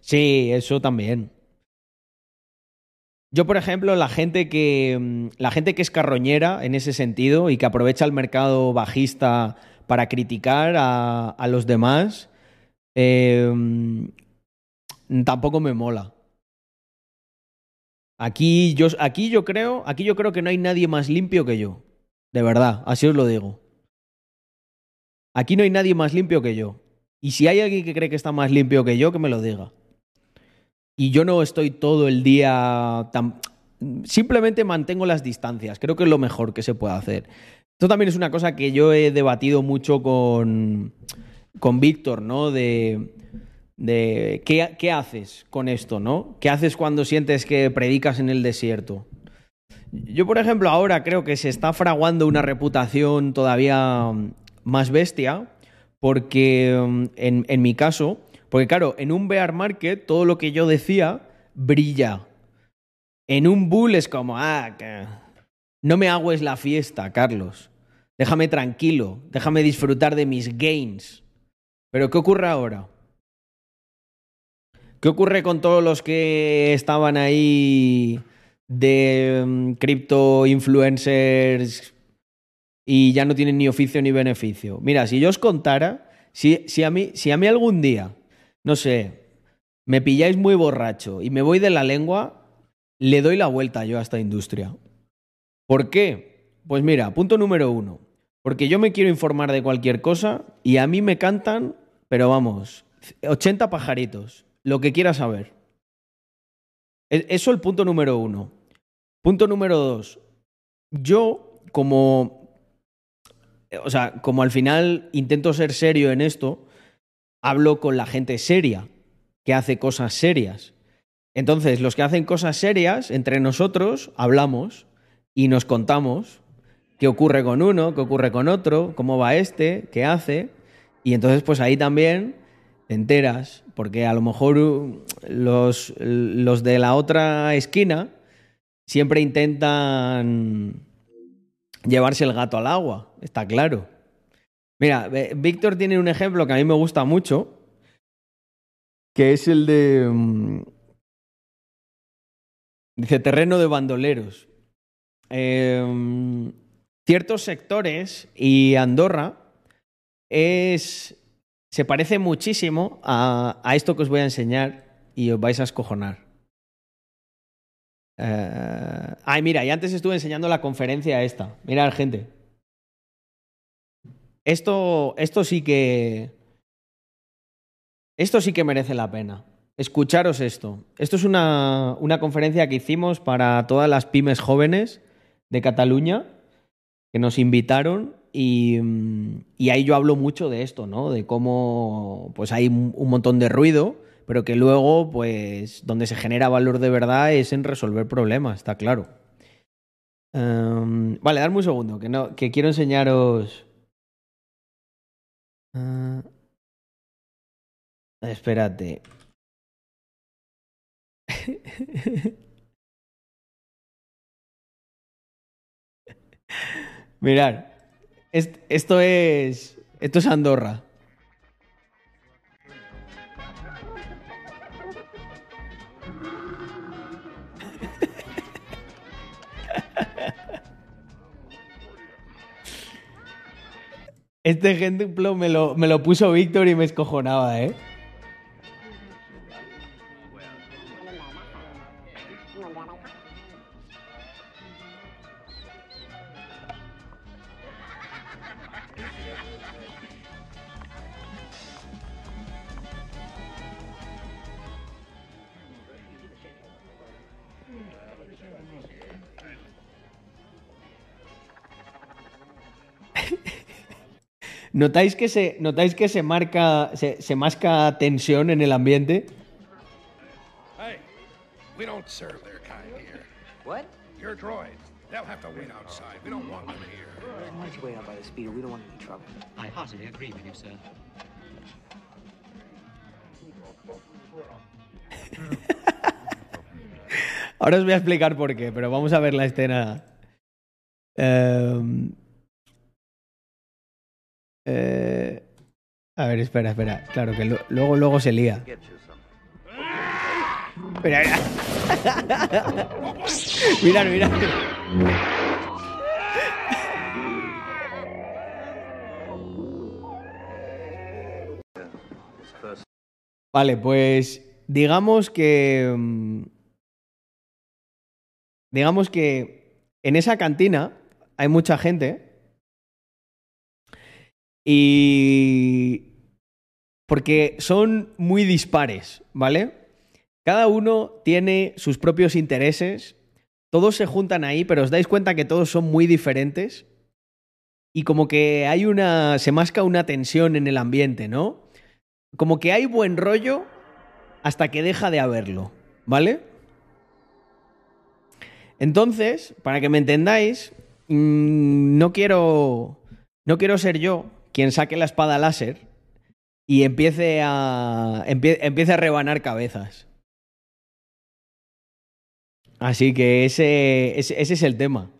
Sí, eso también. Yo, por ejemplo, la gente que mm, la gente que es carroñera en ese sentido y que aprovecha el mercado bajista para criticar a, los demás, mm, tampoco me mola. Aquí yo, aquí yo creo, aquí yo creo que no hay nadie más limpio que yo. De verdad, así os lo digo. Aquí no hay nadie más limpio que yo. Y si hay alguien que cree que está más limpio que yo, que me lo diga. Y yo no estoy todo el día tan... Simplemente mantengo las distancias. Creo que es lo mejor que se puede hacer. Esto también es una cosa que yo he debatido mucho con, con Víctor, ¿no? De, de ¿qué, qué haces con esto, ¿no? ¿Qué haces cuando sientes que predicas en el desierto? Yo, por ejemplo, ahora creo que se está fraguando una reputación todavía más bestia, porque en, en, mi caso, porque claro, en un bear market todo lo que yo decía brilla. En un bull es como, ah, no me hago es la fiesta, Carlos. Déjame tranquilo, déjame disfrutar de mis gains. Pero ¿qué ocurre ahora? ¿Qué ocurre con todos los que estaban ahí de um, cripto influencers y ya no tienen ni oficio ni beneficio? Mira, si yo os contara, si, si, a mí, si a mí algún día, no sé, me pilláis muy borracho y me voy de la lengua, le doy la vuelta yo a esta industria. ¿Por qué? Pues mira, punto número uno. Porque yo me quiero informar de cualquier cosa y a mí me cantan, pero vamos, 80 pajaritos lo que quieras saber. E, eso el punto número uno. Punto número dos. Yo, como. O sea, como al final intento ser serio en esto, hablo con la gente seria, que hace cosas serias. Entonces, los que hacen cosas serias, entre nosotros hablamos y nos contamos qué ocurre con uno, qué ocurre con otro, cómo va este, qué hace. Y entonces, pues ahí también te enteras, porque a lo mejor los, los de la otra esquina siempre intentan llevarse el gato al agua, está claro. Mira, Víctor tiene un ejemplo que a mí me gusta mucho, que es el de... Mm, dice, terreno de bandoleros. Em, ciertos sectores y Andorra es se parece muchísimo a, esto que os voy a enseñar y os vais a escojonar. Eh, ay, mira, y antes estuve enseñando la conferencia esta. Mirad, gente. Esto, esto sí que. Esto sí que merece la pena. Escucharos esto. Esto es una, una conferencia que hicimos para todas las pymes jóvenes de Cataluña que nos invitaron y, mm, ahí yo hablo mucho de esto, ¿no? De cómo pues hay un montón de ruido, pero que luego, pues, donde se genera valor de verdad es en resolver problemas, está claro. Em, vale, darme un segundo, que, no, que quiero enseñaros. Ah, espérate. Mirad, est- esto es. Esto es Andorra. Este ejemplo me lo, me lo puso Víctor y me escojonaba, ¿eh? ¿Notáis que se, notáis que se marca, se, se masca tensión en el ambiente? Hey, we don't serve their kind here. What? Your droids, they'll have to wait outside. We don't want them here. Why don't you wait out by the speeder? We don't want any trouble. I heartily agree with you, sir. Ahora os voy a explicar por qué, pero vamos a ver la escena. Em, eh, a ver, espera, espera. Claro que luego, luego se lía. Mira, mira. mirad, mirad. Vale, pues digamos que. mm, Digamos que en esa cantina hay mucha gente. Y. Porque son muy dispares, ¿vale? Cada uno tiene sus propios intereses. Todos se juntan ahí, pero os dais cuenta que todos son muy diferentes. Y como que hay una. se masca una tensión en el ambiente, ¿no? Como que hay buen rollo hasta que deja de haberlo, ¿vale? Entonces, para que me entendáis, mm, no quiero. No quiero ser yo quien saque la espada láser y empiece a. empie- empiece a rebanar cabezas. Así que ese, ese, ese es el tema.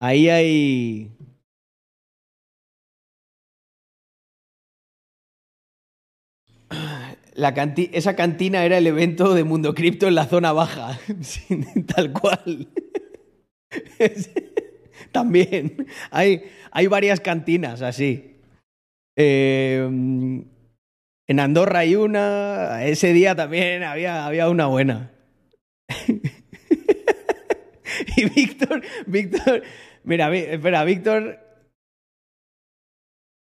Ahí hay. La canti- esa cantina era el evento de Mundo Cripto en la zona baja. Tal cual. También. Hay, hay varias cantinas así. Eh, en Andorra hay una. Ese día también había, había una buena. y Víctor, Víctor, mira, espera, Víctor.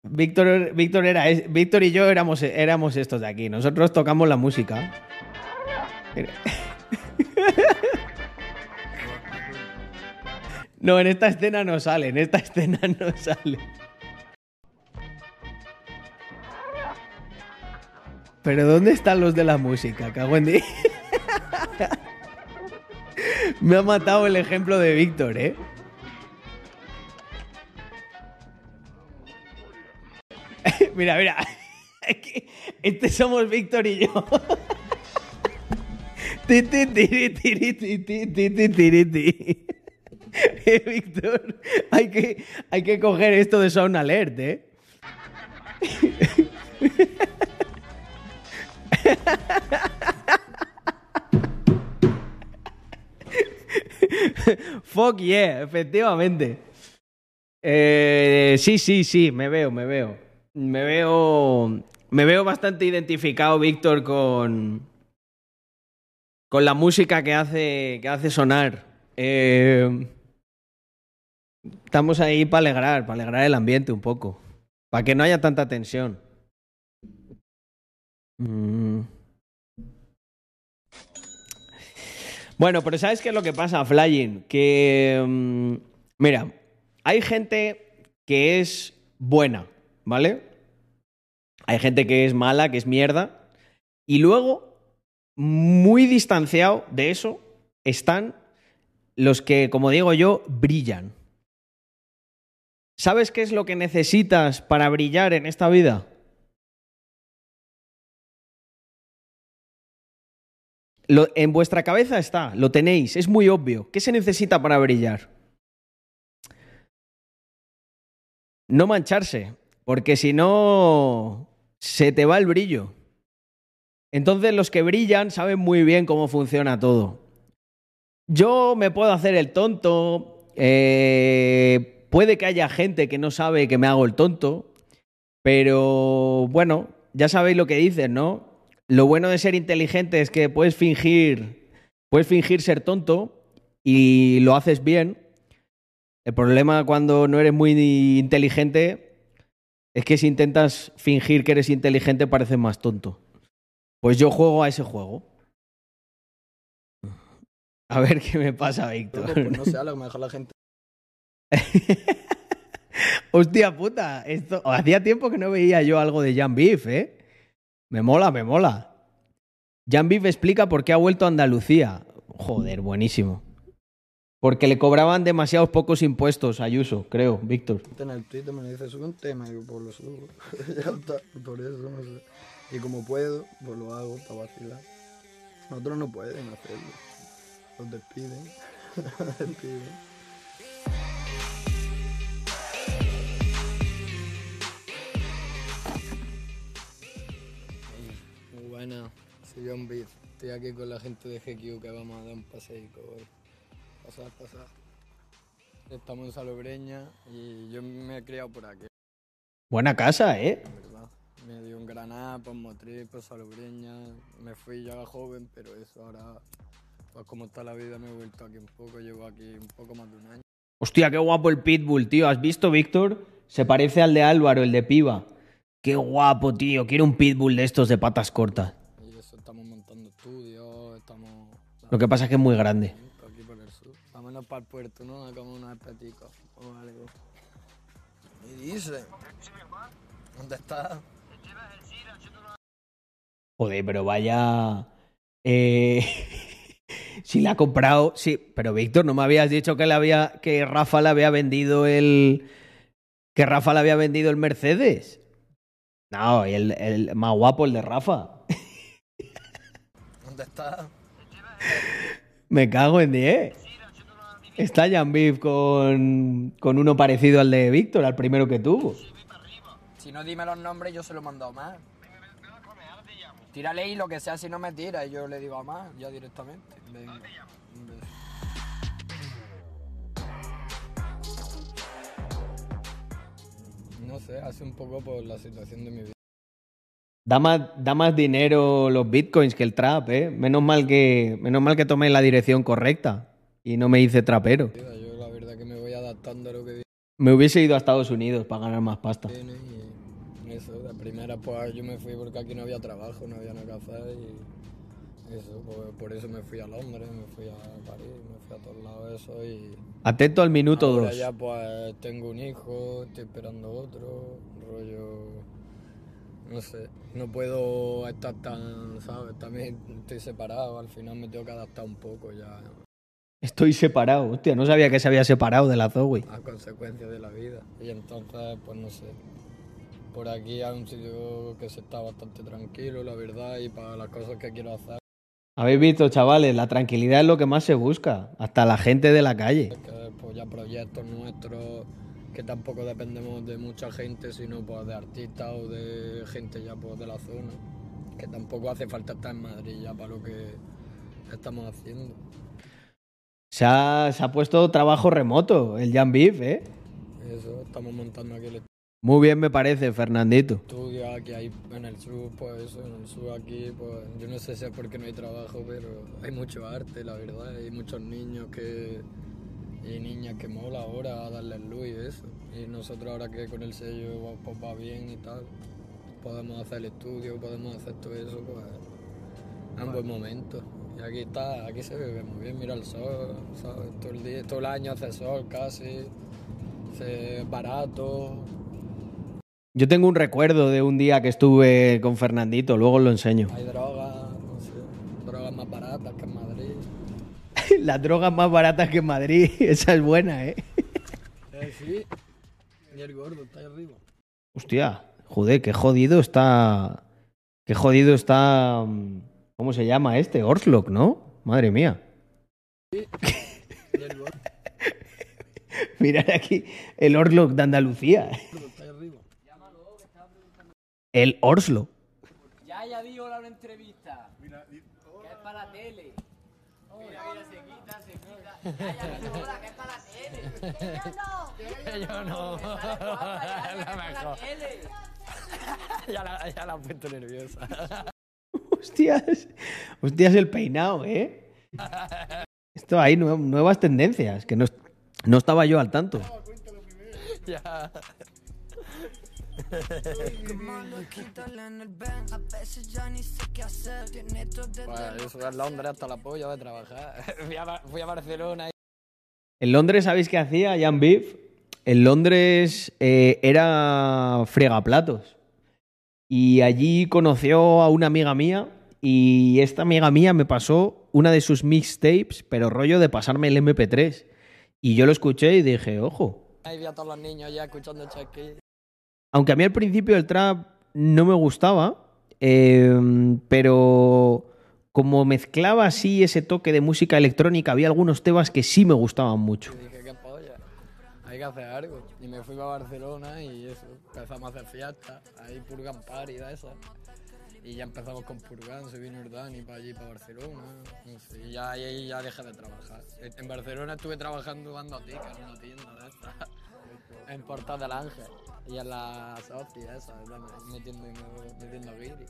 Víctor, Víctor era, Víctor y yo éramos, éramos estos de aquí. Nosotros tocamos la música. No, en esta escena no sale, en esta escena no sale. Pero ¿dónde están los de la música? Cago en Me ha matado el ejemplo de Víctor, ¿eh? mira, mira. Este somos Víctor y yo. Ti, ti, tiri, ti, ti, ti, ti, tiri, ti. Eh, Víctor, hay que, hay que coger esto de Sound Alert, ¿eh? Fuck yeah, efectivamente. Eh, sí, sí, sí, me veo, me veo. Me veo. Me veo bastante identificado, Víctor, con. Con la música que hace. que hace sonar. Eh, estamos ahí para alegrar, para alegrar el ambiente un poco. Para que no haya tanta tensión. Mm. Bueno, pero ¿sabes qué es lo que pasa, Flying? Que, mm, mira, hay gente que es buena, ¿vale? Hay gente que es mala, que es mierda. Y luego, muy distanciado de eso, están los que, como digo yo, brillan. ¿Sabes qué es lo que necesitas para brillar en esta vida? Lo- en vuestra cabeza está, lo tenéis, es muy obvio. ¿Qué se necesita para brillar? No mancharse, porque si no, se te va el brillo. Entonces los que brillan saben muy bien cómo funciona todo. Yo me puedo hacer el tonto, eh, puede que haya gente que no sabe que me hago el tonto, pero bueno, ya sabéis lo que dicen, ¿no? Lo bueno de ser inteligente es que puedes fingir, puedes fingir ser tonto y lo haces bien. El problema cuando no eres muy inteligente es que si intentas fingir que eres inteligente pareces más tonto. Pues yo juego a ese juego. A ver qué me pasa, Víctor. Pues no sé, a lo mejor la gente Hostia puta, esto hacía tiempo que no veía yo algo de Jan Beef, ¿eh? Me mola, me mola. Jan Beef explica por qué ha vuelto a Andalucía. Joder, buenísimo. Porque le cobraban demasiados pocos impuestos a Ayuso, creo, Víctor. en el Twitter me dice, sube un tema, y digo, pues lo subo. ya está, por eso, no sé. Y como puedo, pues lo hago para vacilar. Otros no pueden hacerlo. Los despiden. Los despiden. Buena, soy John Beat. Estoy aquí con la gente de GQ que vamos a dar un paseico hoy. Pasar, pasar. Estamos en Salobreña y yo me he criado por aquí, Buena casa, ¿eh? verdad. Me dio un Granada, por Motriz, por Salobreña. Me fui ya joven, pero eso ahora, pues como está la vida, me he vuelto aquí un poco. Llevo aquí un poco más de un año. Hostia, qué guapo el Pitbull, tío. ¿Has visto, Víctor? Se parece al de Álvaro, el de Piba. Qué guapo, tío. Quiero un Pitbull de estos de patas cortas. Y eso, estamos montando estudios, estamos... Lo que pasa es que es muy grande. Aquí por el sur. Vámonos para el puerto, ¿no? A comer unos espeticos o algo. Y dice... ¿Dónde está? Joder, pero vaya. Eh, si la ha comprado. Sí, pero Víctor, ¿no me habías dicho que le había. que Rafa le había vendido el. que Rafa le había vendido el Mercedes? No, el, el más guapo, el de Rafa. ¿Dónde está? Me cago en 10. Está Jan con, con uno parecido al de Víctor, al primero que tuvo. Si no dime los nombres, yo se lo he mandado más. Tírale y lo que sea, si no me tira, y yo le digo a más, ya directamente. Venga, un beso. No sé, hace un poco por la situación de mi vida. Da más, da más dinero los bitcoins que el trap, ¿eh? Menos mal que, menos mal que tomé la dirección correcta y no me hice trapero. Yo la verdad que me voy adaptando a lo que Me hubiese ido a Estados Unidos para ganar más pasta. y eso, de primera pues yo me fui porque aquí no había trabajo, no había nada que hacer y eso, por eso me fui a Londres, me fui a París, me fui a todos lados eso y Atento al minuto ahora 2. ya pues tengo un hijo, estoy esperando otro, rollo, no sé, no puedo estar tan, ¿sabes? También estoy separado, al final me tengo que adaptar un poco ya Estoy separado. Hostia, no sabía que se había separado de la Zoe. a consecuencia de la vida. Y entonces, pues no sé. Por aquí hay un sitio que se está bastante tranquilo, la verdad, y para las cosas que quiero hacer, Habéis visto, chavales, la tranquilidad es lo que más se busca. Hasta la gente de la calle. que pues ya proyectos nuestros, que tampoco dependemos de mucha gente, sino pues de artistas o de gente ya pues de la zona. Que tampoco hace falta estar en Madrid ya para lo que estamos haciendo. Se ha, se ha puesto trabajo remoto, el Jan Beef, ¿eh? Eso, estamos montando aquí el Muy bien me parece, Fernandito. estudio, aquí hay en el sur, pues eso, en el sur aquí, pues yo no sé si es porque no hay trabajo, pero hay mucho arte, la verdad, hay muchos niños que y niñas que mola ahora a darles luz y eso. Y nosotros ahora que con el sello va- pues va bien y tal, podemos hacer el estudio, podemos hacer todo eso, pues es un buen momento. Y aquí está, aquí se vive muy bien, mira el sol, ¿sabes? Todo el día, todo el año hace sol casi, es barato. Yo tengo un recuerdo de un día que estuve con Fernandito, luego os lo enseño. Hay drogas, no sé, drogas más baratas que en Madrid. Las drogas más baratas que en Madrid, esa es buena, ¿eh? Eh, sí, y el gordo está ahí arriba. Hostia, joder, qué jodido está. Qué jodido está. mm, ¿Cómo se llama este? Orslock, ¿no? Madre mía. Y el gordo Mirad aquí el Orslock de Andalucía. El Orslo. Ya, ya digo la una entrevista. que es para la tele. Mira, mira, se quita, se quita. Ya, ya, digo, hola, que es para la tele. Yo no. Es para la tele. ya, la, ya la he puesto nerviosa. Hostias. Hostias, el peinado, ¿eh? Esto hay nue- nuevas tendencias, que no, no estaba yo al tanto. ya. Londres hasta la polla de trabajar. fui, a, Ba- fui a Barcelona y En Londres, ¿sabéis qué hacía Jan Beef? En Londres eh, era fregaplatos. Y allí conoció a una amiga mía y esta amiga mía me pasó una de sus mixtapes, pero rollo de pasarme el MP3. Y yo lo escuché y dije, ojo. ahí vi a todos los niños ya escuchando Chucky. Aunque a mí al principio el trap no me gustaba, eh, pero como mezclaba así ese toque de música electrónica, había algunos temas que sí me gustaban mucho. Y dije, qué polla, hay que hacer algo. Y me fui a Barcelona y eso, empezamos a hacer fiestas, ahí Purgan Party de esas. Y ya empezamos con Purgan, se vino el Dani para allí, para Barcelona. y ya ahí ya dejé de trabajar. En Barcelona estuve trabajando dando tickets en una tienda de estas, en Portal del Ángel. Y en la Sofi esa, ¿verdad? metiendo, metiendo guiri.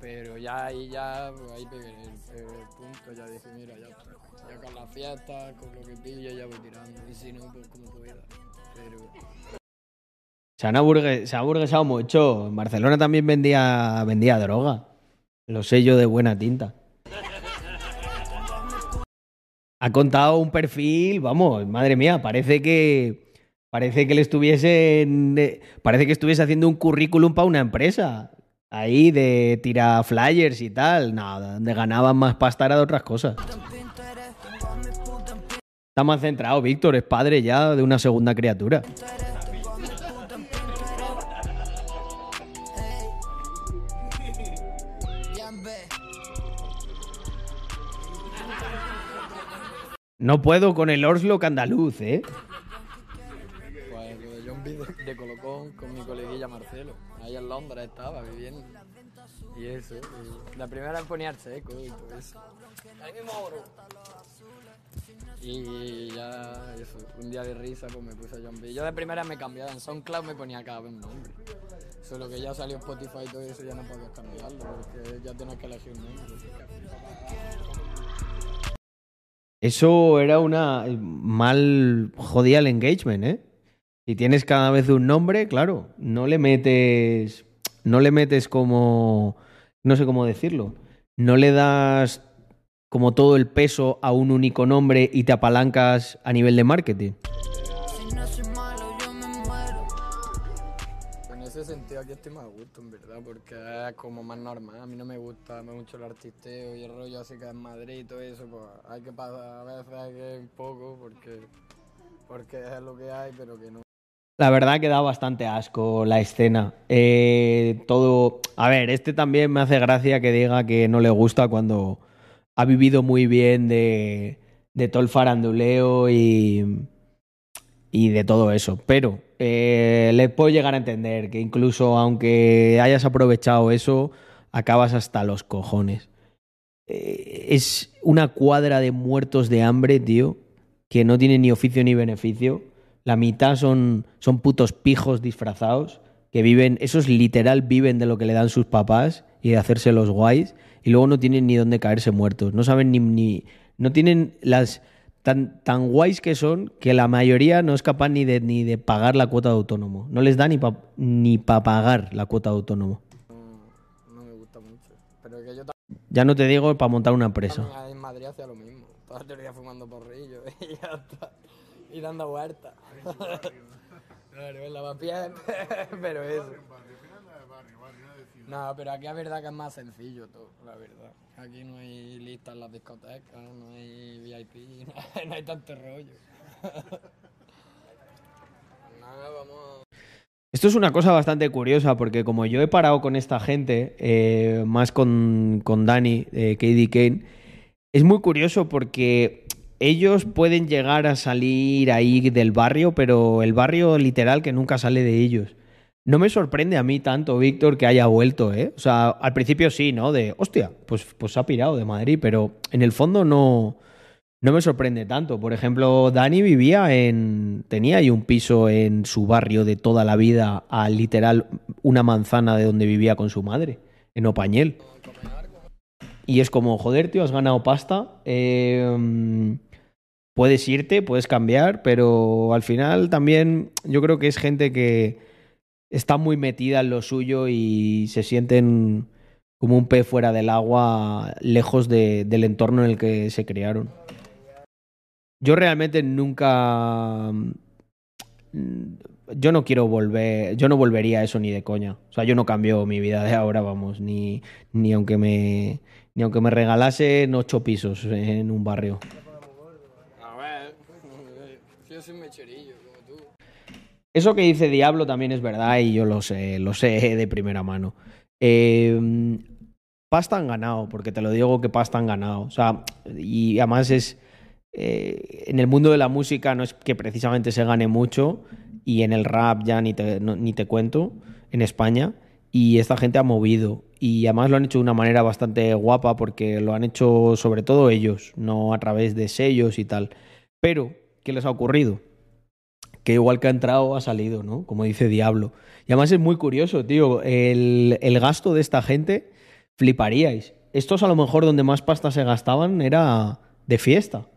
Pero ya ahí ya, pues ahí pegué el, el punto, ya dije, mira, ya. Ya con la fiesta, con lo que pille, ya voy tirando. Y si no, pues como pueda. Pero Se han, aburgue- se ha aburguesado mucho. En Barcelona también vendía, vendía droga. Los sellos de buena tinta. Ha contado un perfil, vamos, madre mía, parece que. Parece que le estuviesen. eh, Parece que estuviese haciendo un currículum para una empresa. Ahí de tirar flyers y tal. No, donde ganaban más pasta era de otras cosas. Está más centrado, Víctor, es padre ya de una segunda criatura. No puedo con el Oslo andaluz, ¿eh? De Colocón con mi coleguilla Marcelo. Ahí en Londres estaba viviendo. Y eso. Y la primera ponía el seco y todo eso. Ahí mismo oro. Y ya, eso, un día de risa, pues me puse a John B. Yo de primera me cambiaba, en SoundCloud me ponía cada vez un nombre. Solo que ya salió Spotify y todo eso, ya no podías cambiarlo, porque ya tienes que elegir un nombre. Eso era una mal jodía el engagement, ¿eh? Si tienes cada vez un nombre, claro, no le metes no le metes como no sé cómo decirlo, no le das como todo el peso a un único nombre y te apalancas a nivel de marketing. En ese sentido aquí estoy más a gusto, en verdad, porque es como más normal. A mí no me gusta mucho el artisteo y el rollo así que en Madrid y todo eso, pues hay que pasar, a veces hay que un poco, porque, porque es lo que hay, pero que no. La verdad que da bastante asco la escena. Eh, todo. A ver, este también me hace gracia que diga que no le gusta cuando ha vivido muy bien de, de todo el faranduleo y, y de todo eso. Pero eh, le puedo llegar a entender que incluso aunque hayas aprovechado eso, acabas hasta los cojones. Eh, es una cuadra de muertos de hambre, tío, que no tiene ni oficio ni beneficio. La mitad son, son putos pijos disfrazados que viven, esos literal viven de lo que le dan sus papás y de hacerse los guays y luego no tienen ni dónde caerse muertos. No saben ni, ni no tienen las tan, tan guays que son que la mayoría no es capaz ni de, ni de pagar la cuota de autónomo. No les da ni para ni pa pagar la cuota de autónomo. No me gusta mucho. Pero que yo Ya no te digo para montar una empresa. en Madrid hacía lo mismo. Toda el día fumando porrillo y ya está. Y dando vueltas. Claro, en lavapiés, pero eso. No, pero aquí es verdad que es más sencillo todo, la verdad. Aquí no hay listas en las discotecas, no hay VIP, no hay, no hay tanto rollo. Nada, vamos. Esto es una cosa bastante curiosa porque como yo he parado con esta gente, eh, más con, con Dani, eh, Kane, es muy curioso porque ellos pueden llegar a salir ahí del barrio, pero el barrio literal que nunca sale de ellos. No me sorprende a mí tanto, Víctor, que haya vuelto, ¿eh? O sea, al principio sí, ¿no? De, hostia, pues, pues se ha pirado de Madrid, pero en el fondo no, no me sorprende tanto. Por ejemplo, Dani vivía en. tenía ahí un piso en su barrio de toda la vida, a literal una manzana de donde vivía con su madre, en Opañel. Y es como, joder, tío, has ganado pasta. eh, puedes irte, puedes cambiar, pero al final también yo creo que es gente que está muy metida en lo suyo y se sienten como un pez fuera del agua, lejos de- del entorno en el que se criaron. Yo realmente nunca. mm, Yo no quiero volver. Yo no volvería a eso ni de coña. O sea, yo no cambio mi vida de ahora, vamos. Ni, ni aunque me. Ni aunque me regalasen ocho pisos en un barrio. A ver, yo soy mecherillo, como tú. Eso que dice Diablo también es verdad y yo lo sé, lo sé de primera mano. Eh, pasta han ganado, porque te lo digo que pasta han ganado. O sea, y además es. eh, en el mundo de la música no es que precisamente se gane mucho, y en el rap ya ni te, no- ni te cuento, en España. Y esta gente ha movido. Y además lo han hecho de una manera bastante guapa, porque lo han hecho sobre todo ellos, no a través de sellos y tal. Pero, ¿qué les ha ocurrido? que igual que ha entrado ha salido, ¿no? Como dice Diablo. Y además es muy curioso, tío. El, el gasto de esta gente, fliparíais. Estos a lo mejor donde más pasta se gastaban era de fiesta.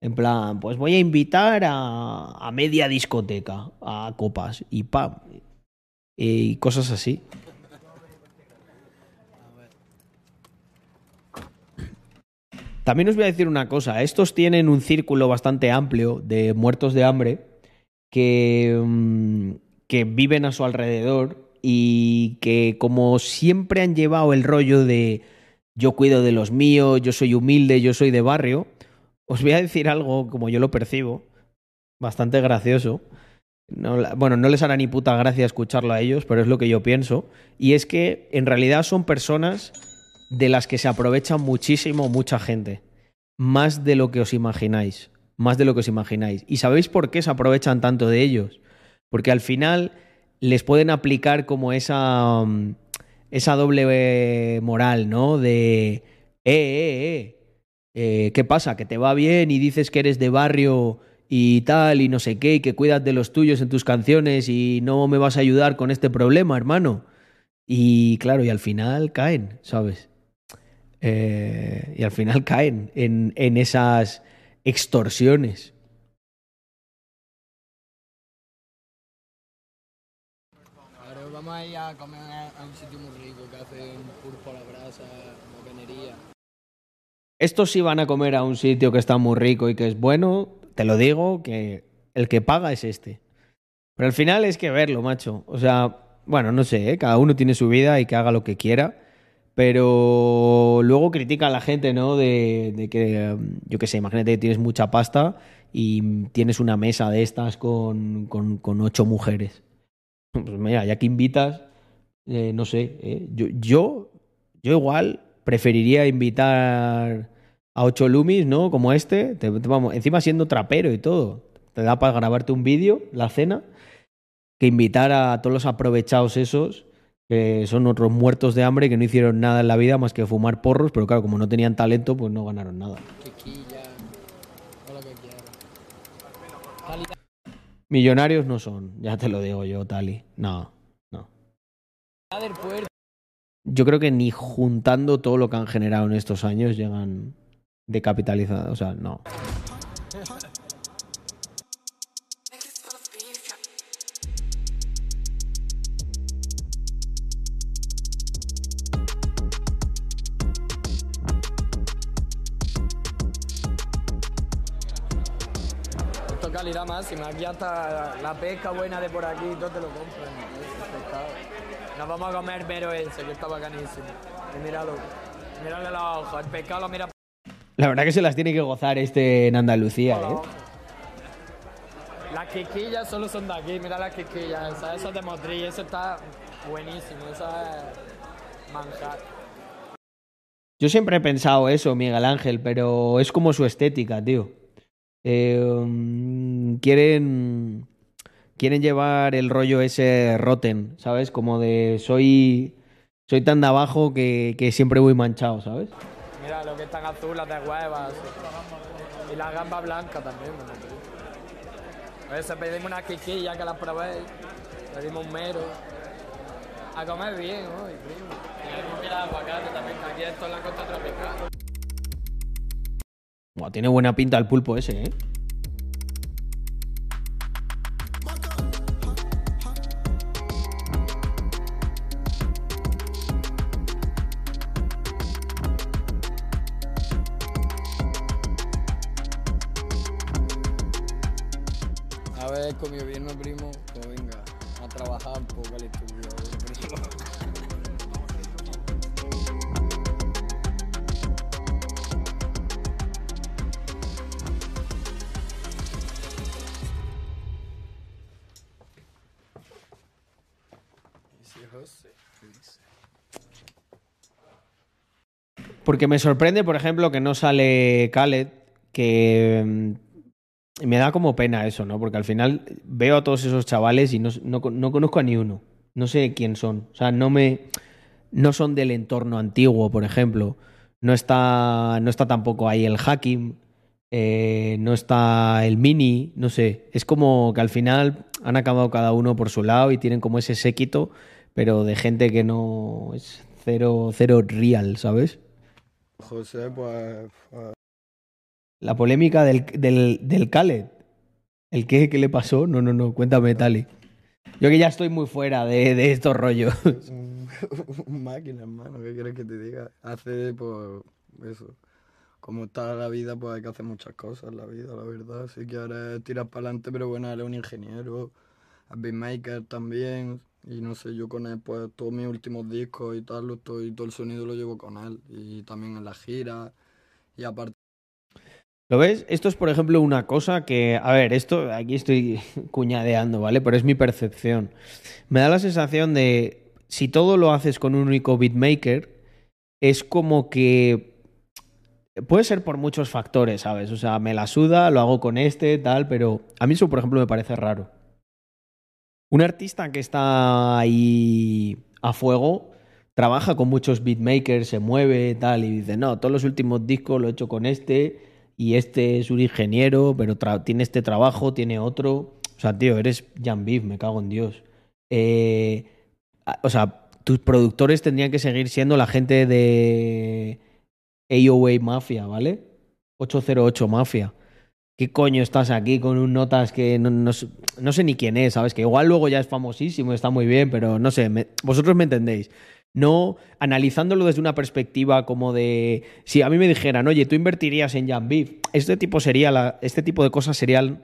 En plan, pues voy a invitar a, a media discoteca, a copas y pam. Y cosas así. También os voy a decir una cosa. Estos tienen un círculo bastante amplio de muertos de hambre que, mm, que viven a su alrededor y que como siempre han llevado el rollo de yo cuido de los míos, yo soy humilde, yo soy de barrio, os voy a decir algo como yo lo percibo, bastante gracioso. Bueno, no les hará ni puta gracia escucharlo a ellos, pero es lo que yo pienso. Y es que en realidad son personas de las que se aprovechan muchísimo mucha gente. Más de lo que os imagináis. Más de lo que os imagináis. ¿Y sabéis por qué se aprovechan tanto de ellos? Porque al final les pueden aplicar como esa, mm, esa doble moral, ¿no? De, eh, eh, eh, eh, ¿qué pasa? Que te va bien y dices que eres de barrio y tal y no sé qué, y que cuidas de los tuyos en tus canciones y no me vas a ayudar con este problema, hermano. Y claro, y al final caen, ¿sabes? Eh, y al final caen en, en esas extorsiones. Claro, vamos a ir a comer a, un sitio muy rico que hacen pulpo a la brasa, bacanería. Estos sí van a comer a un sitio que está muy rico y que es bueno, te lo digo, que el que paga es este. Pero al final es que verlo, macho. O sea, bueno, no sé, ¿eh? cada uno tiene su vida y que haga lo que quiera. Pero luego critica a la gente, ¿no? De, que, yo qué sé, imagínate que tienes mucha pasta y tienes una mesa de estas con, con, con ocho mujeres. Pues mira, ya que invitas, eh, no sé, eh, yo, yo, yo igual preferiría invitar a ocho lumis, ¿no? Como este, te- te- vamos, encima siendo trapero y todo, te da para grabarte un vídeo, la cena, que invitar a todos los aprovechados esos, que son otros muertos de hambre que no hicieron nada en la vida más que fumar porros, pero claro, como no tenían talento, pues no ganaron nada. Millonarios no son, ya te lo digo yo, Tali. No, no. Yo creo que ni juntando todo lo que han generado en estos años llegan de capitalizados. O sea, no. Esto calidad máxima. Aquí hasta la pesca buena de por aquí todo te lo compran. Nos vamos a comer mero ese, que está bacanísimo. Y míralo. Mírale los ojos. El pescado lo mira La verdad que se las tiene que gozar este en Andalucía, ¿eh? Las quisquillas solo son de aquí. Mira las quisquillas. Esa, esa es de Motril. Eso está buenísimo. Esa es manjar. Yo siempre he pensado eso, Miguel Ángel, pero es como su estética, tío. Eh, mm, quieren, quieren llevar el rollo ese rotten, ¿sabes? Como de soy, soy tan de abajo que, que siempre voy manchado, ¿sabes? Mira lo que están azul, las de huevas. Y la gamba blanca también, tío. A veces pedimos una quiquilla que las probéis. Pedimos un mero. A comer bien, hoy, primo. Y mira aguacate también, que aquí esto es la costa tropical. Buah, tiene buena pinta el pulpo ese, ¿eh? Porque me sorprende, por ejemplo, que no sale Khaled, que mm, me da como pena eso, ¿no? Porque al final veo a todos esos chavales y no, no, no conozco a ni uno. No sé quién son. O sea, no me. No son del entorno antiguo, por ejemplo. No está, no está tampoco ahí el Hakim. eh, no está el Mini. No sé. Es como que al final han acabado cada uno por su lado y tienen como ese séquito, pero de gente que no es cero, cero real, ¿sabes? José, pues, pues, La polémica del, del, del Khaled. ¿El qué? ¿Qué le pasó? No, no, no. Cuéntame, Tali. Yo que ya estoy muy fuera de, de estos rollos. máquina, hermano, ¿qué quieres que te diga? Hace, pues, eso. Como está la vida, pues hay que hacer muchas cosas en la vida, la verdad. Si quieres tirar para adelante, pero bueno, él es un ingeniero, es beatmaker también. Y no sé, yo con él, pues todos mis últimos discos y tal, lo estoy, todo el sonido lo llevo con él. Y también en la gira. Y aparte, ¿Lo ves? Esto es, por ejemplo, una cosa que, a ver, esto aquí estoy cuñadeando, ¿vale? Pero es mi percepción. Me da la sensación de, si todo lo haces con un único beatmaker, es como que puede ser por muchos factores, ¿sabes? O sea, me la suda, lo hago con este, tal, pero a mí eso, por ejemplo, me parece raro. Un artista que está ahí a fuego trabaja con muchos beatmakers, se mueve, tal, y dice, no, todos los últimos discos lo he hecho con este, y este es un ingeniero, pero tiene este trabajo, tiene otro. O sea, tío, eres Jan Beef, me cago en Dios. Eh, o sea, tus productores tendrían que seguir siendo la gente de AOA Mafia, ¿vale? 808 Mafia. ¿Qué coño estás aquí con un notas que no, no sé- ni quién es, ¿sabes? Que igual luego ya es famosísimo, está muy bien, pero no sé, vosotros me entendéis. No analizándolo desde una perspectiva como de. Si a mí me dijeran, oye, tú invertirías en Jan Beef, este tipo sería este tipo de cosas serían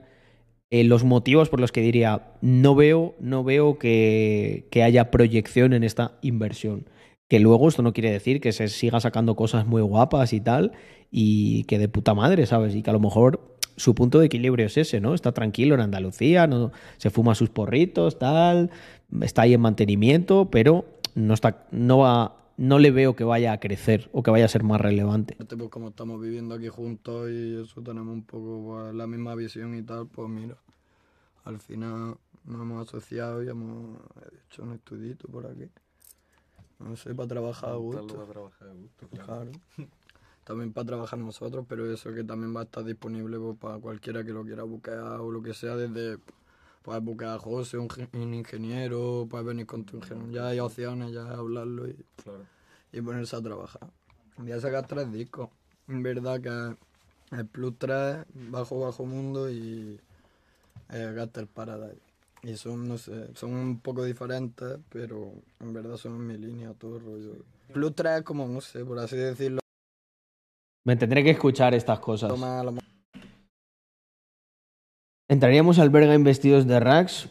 eh, los motivos por los que diría, no veo, no veo que, que haya proyección en esta inversión. Que luego esto no quiere decir que se siga sacando cosas muy guapas y tal, y que de puta madre, ¿sabes? Y que a lo mejor su punto de equilibrio es ese, ¿no? Está tranquilo en Andalucía, no, se fuma sus porritos, tal, está ahí en mantenimiento, pero no está, no va, no le veo que vaya a crecer o que vaya a ser más relevante. pues como estamos viviendo aquí juntos y eso tenemos un poco pues, la misma visión y tal, pues mira, al final nos hemos asociado y hemos hecho un estudito por aquí. No sé, para trabajar a gusto. Para trabajar a gusto, Claro. También para trabajar nosotros, pero eso que también va a estar disponible pues, para cualquiera que lo quiera buscar o lo que sea, desde puedes buscar a José, un, ge- un ingeniero, puedes venir con tu ingeniero, ya hay opciones, ya hablarlo y, Claro. y ponerse a trabajar. Voy a sacar tres discos, en verdad que es el Plus 3, Bajo Bajo Mundo y eh, Gaster Paradise. Y son, no sé, son un poco diferentes, pero en verdad son en mi línea, todo el rollo. Plus 3 es como, no sé, por así decirlo, Me tendré que escuchar estas cosas. Entraríamos al Berga investidos de racks.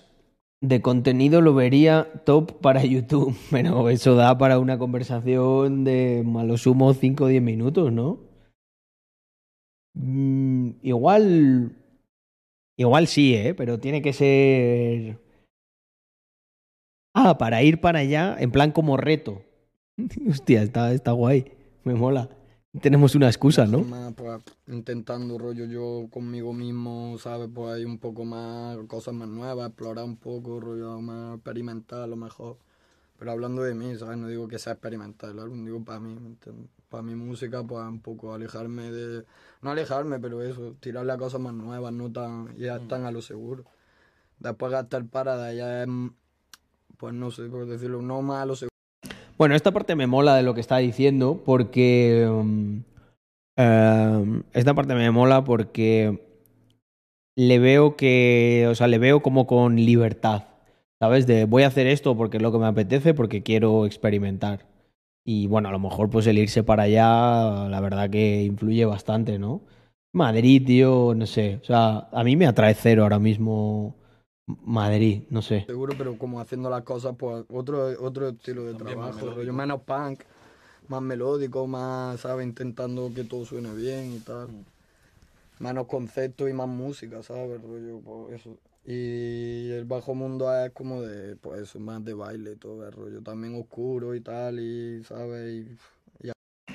De contenido lo vería top para YouTube. Pero eso da para una conversación de a lo sumo 5 o 10 minutos, ¿no? Mm, igual. Igual sí, ¿eh? Pero tiene que ser. Ah, para ir para allá, en plan como reto. Hostia, está, está guay. Me mola. Tenemos una excusa, ¿no? Más, pues, intentando rollo yo conmigo mismo, ¿sabes? Pues hay un poco más, cosas más nuevas, explorar un poco, rollo más experimental a lo mejor. Pero hablando de mí, ¿sabes? No digo que sea experimental el álbum, digo para mí. Para mi música, pues un poco alejarme de... No alejarme, pero eso, tirarle a cosas más nuevas, no tan... ya están a lo seguro. Después gastar para ya es... Pues no sé, por decirlo, no más a lo seguro. Bueno, esta parte me mola de lo que está diciendo porque... um, um, esta parte me mola porque le veo que... O sea, le veo como con libertad. ¿Sabes? De voy a hacer esto porque es lo que me apetece, porque quiero experimentar. Y bueno, a lo mejor pues el irse para allá, la verdad que influye bastante, ¿no? Madrid, tío, no sé. O sea, a mí me atrae cero ahora mismo Madrid, no sé. seguro, pero como haciendo las cosas, pues otro, otro estilo de trabajo, rollo menos punk, más melódico, más, ¿sabes? Intentando que todo suene bien y tal. Menos conceptos y más música, ¿sabes? Rollo, pues eso. Y el bajo mundo es como de, pues eso, más de baile y todo el rollo. También oscuro y tal, y, ¿sabes? Y, y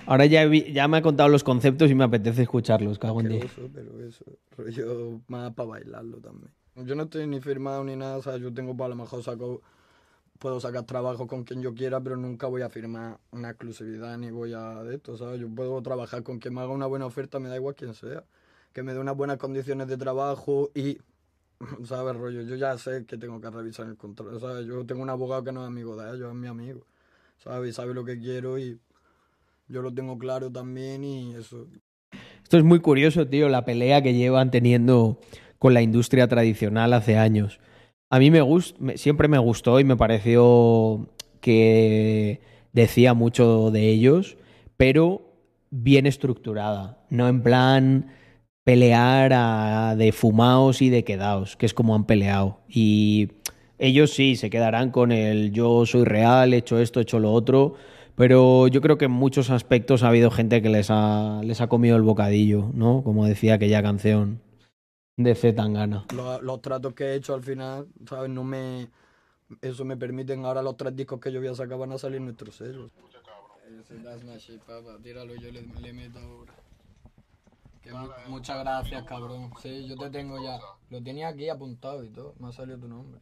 Ahora ya, vi- ya me ha contado los conceptos y me apetece escucharlos, cago en asqueroso, pero eso, rollo más para bailarlo también. Yo no estoy ni firmado ni nada, o sea, yo tengo, pues, a lo mejor puedo sacar trabajo con quien yo quiera, pero nunca voy a firmar una exclusividad ni voy a de esto, ¿sabes? Yo puedo trabajar con quien me haga una buena oferta, me da igual quién sea, que me dé unas buenas condiciones de trabajo y, ¿sabes, rollo? Yo ya sé que tengo que revisar el contrato, ¿sabes? Yo tengo un abogado que no es amigo de ellos, es mi amigo, ¿sabes? Y sabe lo que quiero y yo lo tengo claro también y eso, Esto es muy curioso, tío, la pelea que llevan teniendo con la industria tradicional hace años. A mí me gust siempre me gustó y me pareció que decía mucho de ellos, pero bien estructurada, no en plan pelear a- de fumaos y de quedaos, que es como han peleado. Y ellos sí se quedarán con el yo soy real, he hecho esto, he hecho lo otro, pero yo creo que en muchos aspectos ha habido gente que les ha, les ha comido el bocadillo, ¿no? Como decía aquella canción de Z Tangana. los, los tratos que he hecho al final, ¿sabes? No me... Eso me permiten ahora los tres discos que yo voy a sacar van a salir nuestros sellos. Tíralo, yo le, le meto ahora. Que muchas gracias, cabrón. Sí, yo te tengo ya. Lo tenía aquí apuntado y todo. Me ha salido tu nombre.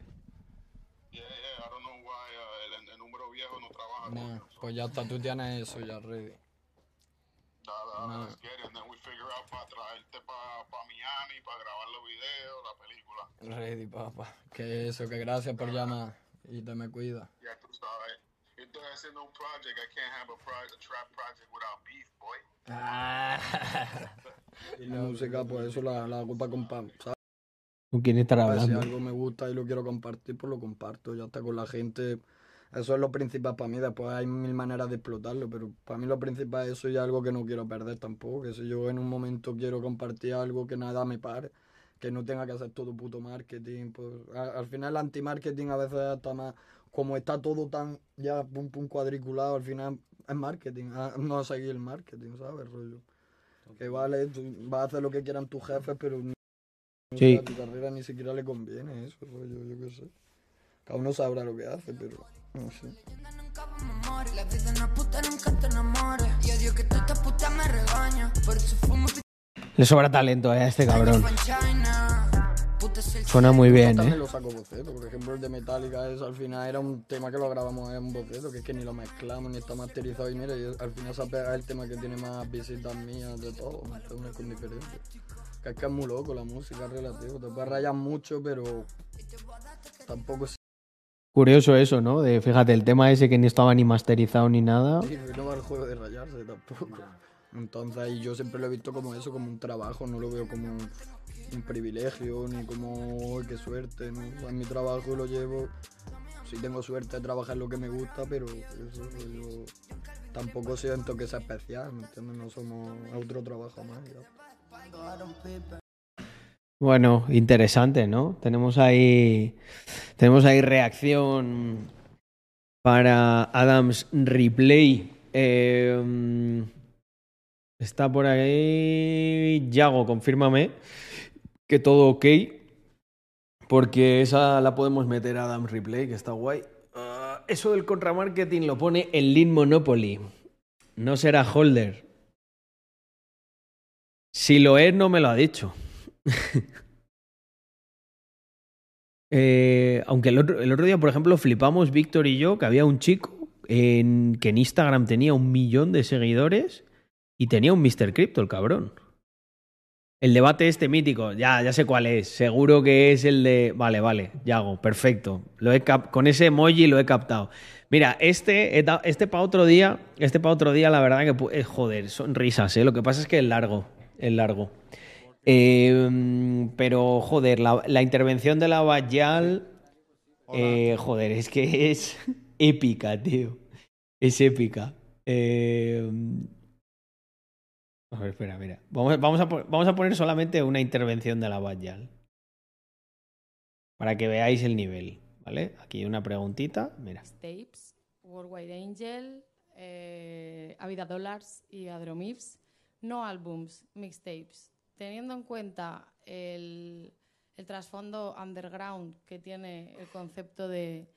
Nah, pues ya está, tú tienes eso ya ready. Ready, papá. Que eso, que gracias por llamar. Y te me cuida. Y la música, pues eso la, la hago para compartir. ¿sabes? ¿Con quién estará Pues, si hablando? algo me gusta y lo quiero compartir, pues lo comparto. Ya está con la gente. Eso es lo principal para mí. Después hay mil maneras de explotarlo, pero para mí lo principal es eso y algo que no quiero perder tampoco. Que si yo en un momento quiero compartir algo que nada me pare, que no tenga que hacer todo puto marketing. Pues, a- al final el anti-marketing a veces está más, como está todo tan ya pum pum cuadriculado, al final es marketing, a- no seguir el marketing, ¿sabes? Rollo. Que vale, tú vas a hacer lo que quieran tus jefes, pero Sí. a tu carrera ni siquiera le conviene eso, rollo, yo qué sé. Cada uno sabrá lo que hace, pero no sé. Le sobra talento eh, a este cabrón. Suena muy bien, ¿eh? lo saco boceto, por ejemplo el de Metallica eso al final era un tema que lo grabamos en boceto, que es que ni lo mezclamos ni está masterizado y mira, y al final se ha pegado el tema que tiene más visitas mías de todo, ¿me entiendes? con diferente. Que es que es muy loco la música es relativo, te puedes rayar mucho pero tampoco es Curioso eso, ¿no? De, fíjate, el tema ese que ni estaba ni masterizado ni nada. Sí, no va el juego de rayarse tampoco. Entonces yo siempre lo he visto como eso, como un trabajo, no lo veo como un, un privilegio, ni como "Ay, qué suerte, ¿no? En mi trabajo lo llevo, sí tengo suerte de trabajar lo que me gusta, pero eso, yo tampoco siento que sea especial, ¿me entiendes? No somos otro trabajo más. ya. Bueno, interesante, ¿no? Tenemos ahí, tenemos ahí reacción para Adams Replay. Eh, está por ahí Yago, confírmame que todo ok. Porque esa la podemos meter a Adams Replay, que está guay. Ah, eso del contramarketing lo pone en Lean Monopoly. No será holder. Si lo es, no me lo ha dicho. Eh, aunque el otro, día, por ejemplo, flipamos Víctor y yo que había un chico en, que en Instagram tenía un millón de seguidores y tenía un Mr. Crypto, el cabrón. El debate este mítico, ya, ya sé cuál es. Seguro que es el de. Vale, vale, Yago, perfecto. Lo he Con ese emoji lo he captado. Mira, este, este para otro día, este para otro día, la verdad que eh, joder, son risas, ¿eh? Lo que pasa es que es largo, es largo. Eh, pero, joder, la, la intervención de la Bayal, eh, joder, es que es épica, tío. Es épica. Eh, a ver, espera, mira. Vamos, vamos, a, vamos a poner solamente una intervención de la Bayal. Para que veáis el nivel, ¿vale? Aquí una preguntita, mira. Tapes, Worldwide Angel, eh, Avida Dollars y Adromifs, no álbums, mixtapes. Teniendo en cuenta el, el trasfondo underground que tiene el concepto de,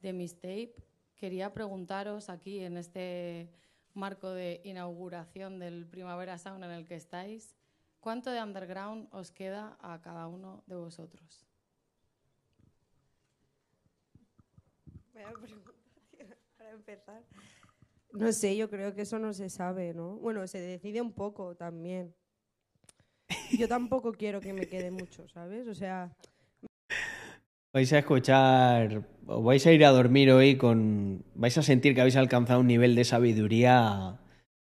de mixtape, quería preguntaros aquí en este marco de inauguración del Primavera Sound en el que estáis, ¿cuánto de underground os queda a cada uno de vosotros? Para empezar. No sé, yo creo que eso no se sabe, ¿no? Bueno, se decide un poco también. Yo tampoco quiero que me quede mucho, ¿sabes? O sea, Vais a escuchar, o vais a ir a dormir hoy con... Vais a sentir que habéis alcanzado un nivel de sabiduría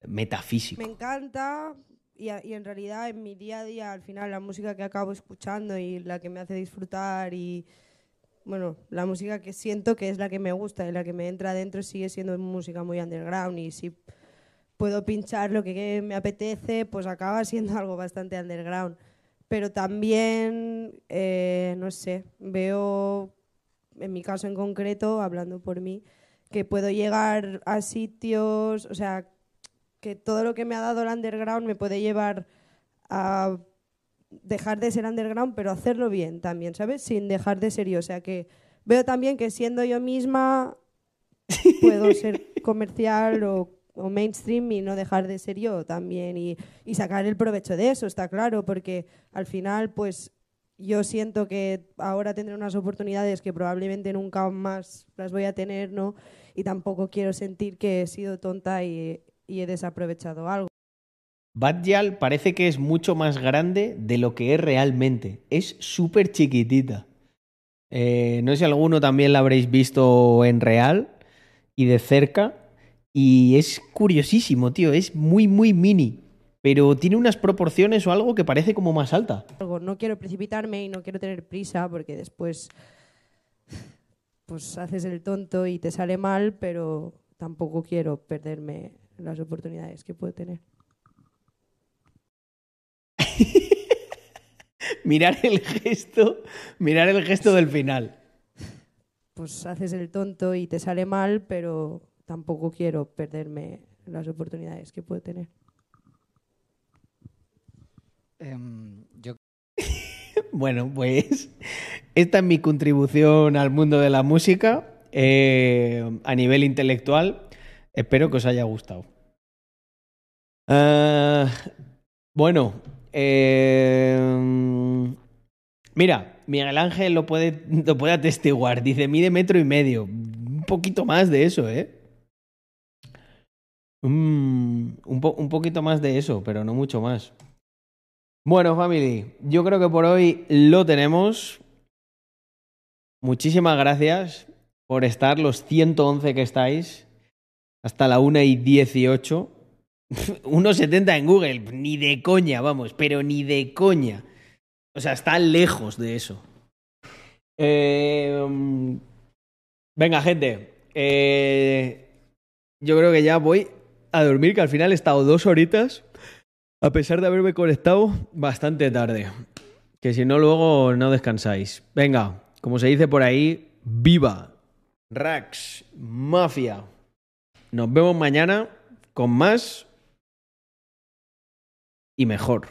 metafísico. me encanta y, a- y en realidad en mi día a día, al final, la música que acabo escuchando y la que me hace disfrutar y, bueno, la música que siento que es la que me gusta y la que me entra adentro sigue siendo música muy underground y si puedo pinchar lo que me apetece, pues acaba siendo algo bastante underground. Pero también, eh, no sé, veo, en mi caso en concreto, hablando por mí, que puedo llegar a sitios, o sea, que todo lo que me ha dado el underground me puede llevar a dejar de ser underground, pero hacerlo bien también, ¿sabes? Sin dejar de ser yo. O sea que veo también que siendo yo misma puedo ser comercial o, o mainstream y no dejar de ser yo también y, sacar el provecho de eso, está claro, porque al final pues yo siento que ahora tendré unas oportunidades que probablemente nunca más las voy a tener, ¿no? Y tampoco quiero sentir que he sido tonta y, he desaprovechado algo. Batjal parece que es mucho más grande de lo que es realmente. Es súper chiquitita. Eh, no sé si alguno también la habréis visto en real y de cerca. Y es curiosísimo, tío. Es muy, muy mini. Pero tiene unas proporciones o algo que parece como más alta. No quiero precipitarme y no quiero tener prisa porque después pues haces el tonto y te sale mal, pero tampoco quiero perderme las oportunidades que puedo tener. Mirar el gesto, mirar el gesto del final. Pues haces el tonto y te sale mal, pero tampoco quiero perderme las oportunidades que puedo tener. Em, yo Bueno, pues esta es mi contribución al mundo de la música eh, a nivel intelectual. Espero que os haya gustado. Ah, bueno, eh, mira, Miguel Ángel lo puede, lo puede atestiguar. Dice, mide metro y medio. Un poquito más de eso, ¿eh? Un, un poquito más de eso, pero no mucho más. Bueno, family, yo creo que por hoy lo tenemos. Muchísimas gracias por estar, los 111 que estáis, hasta la 1 y 18. 1,70 en Google, ni de coña, vamos, pero ni de coña. O sea, está lejos de eso. Eh, mm, venga, gente. eh, yo creo que ya voy a dormir, que al final he estado dos horitas, a pesar de haberme conectado bastante tarde. Que si no, luego no descansáis. Venga, como se dice por ahí, viva Rax Mafia. Nos vemos mañana con más y mejor.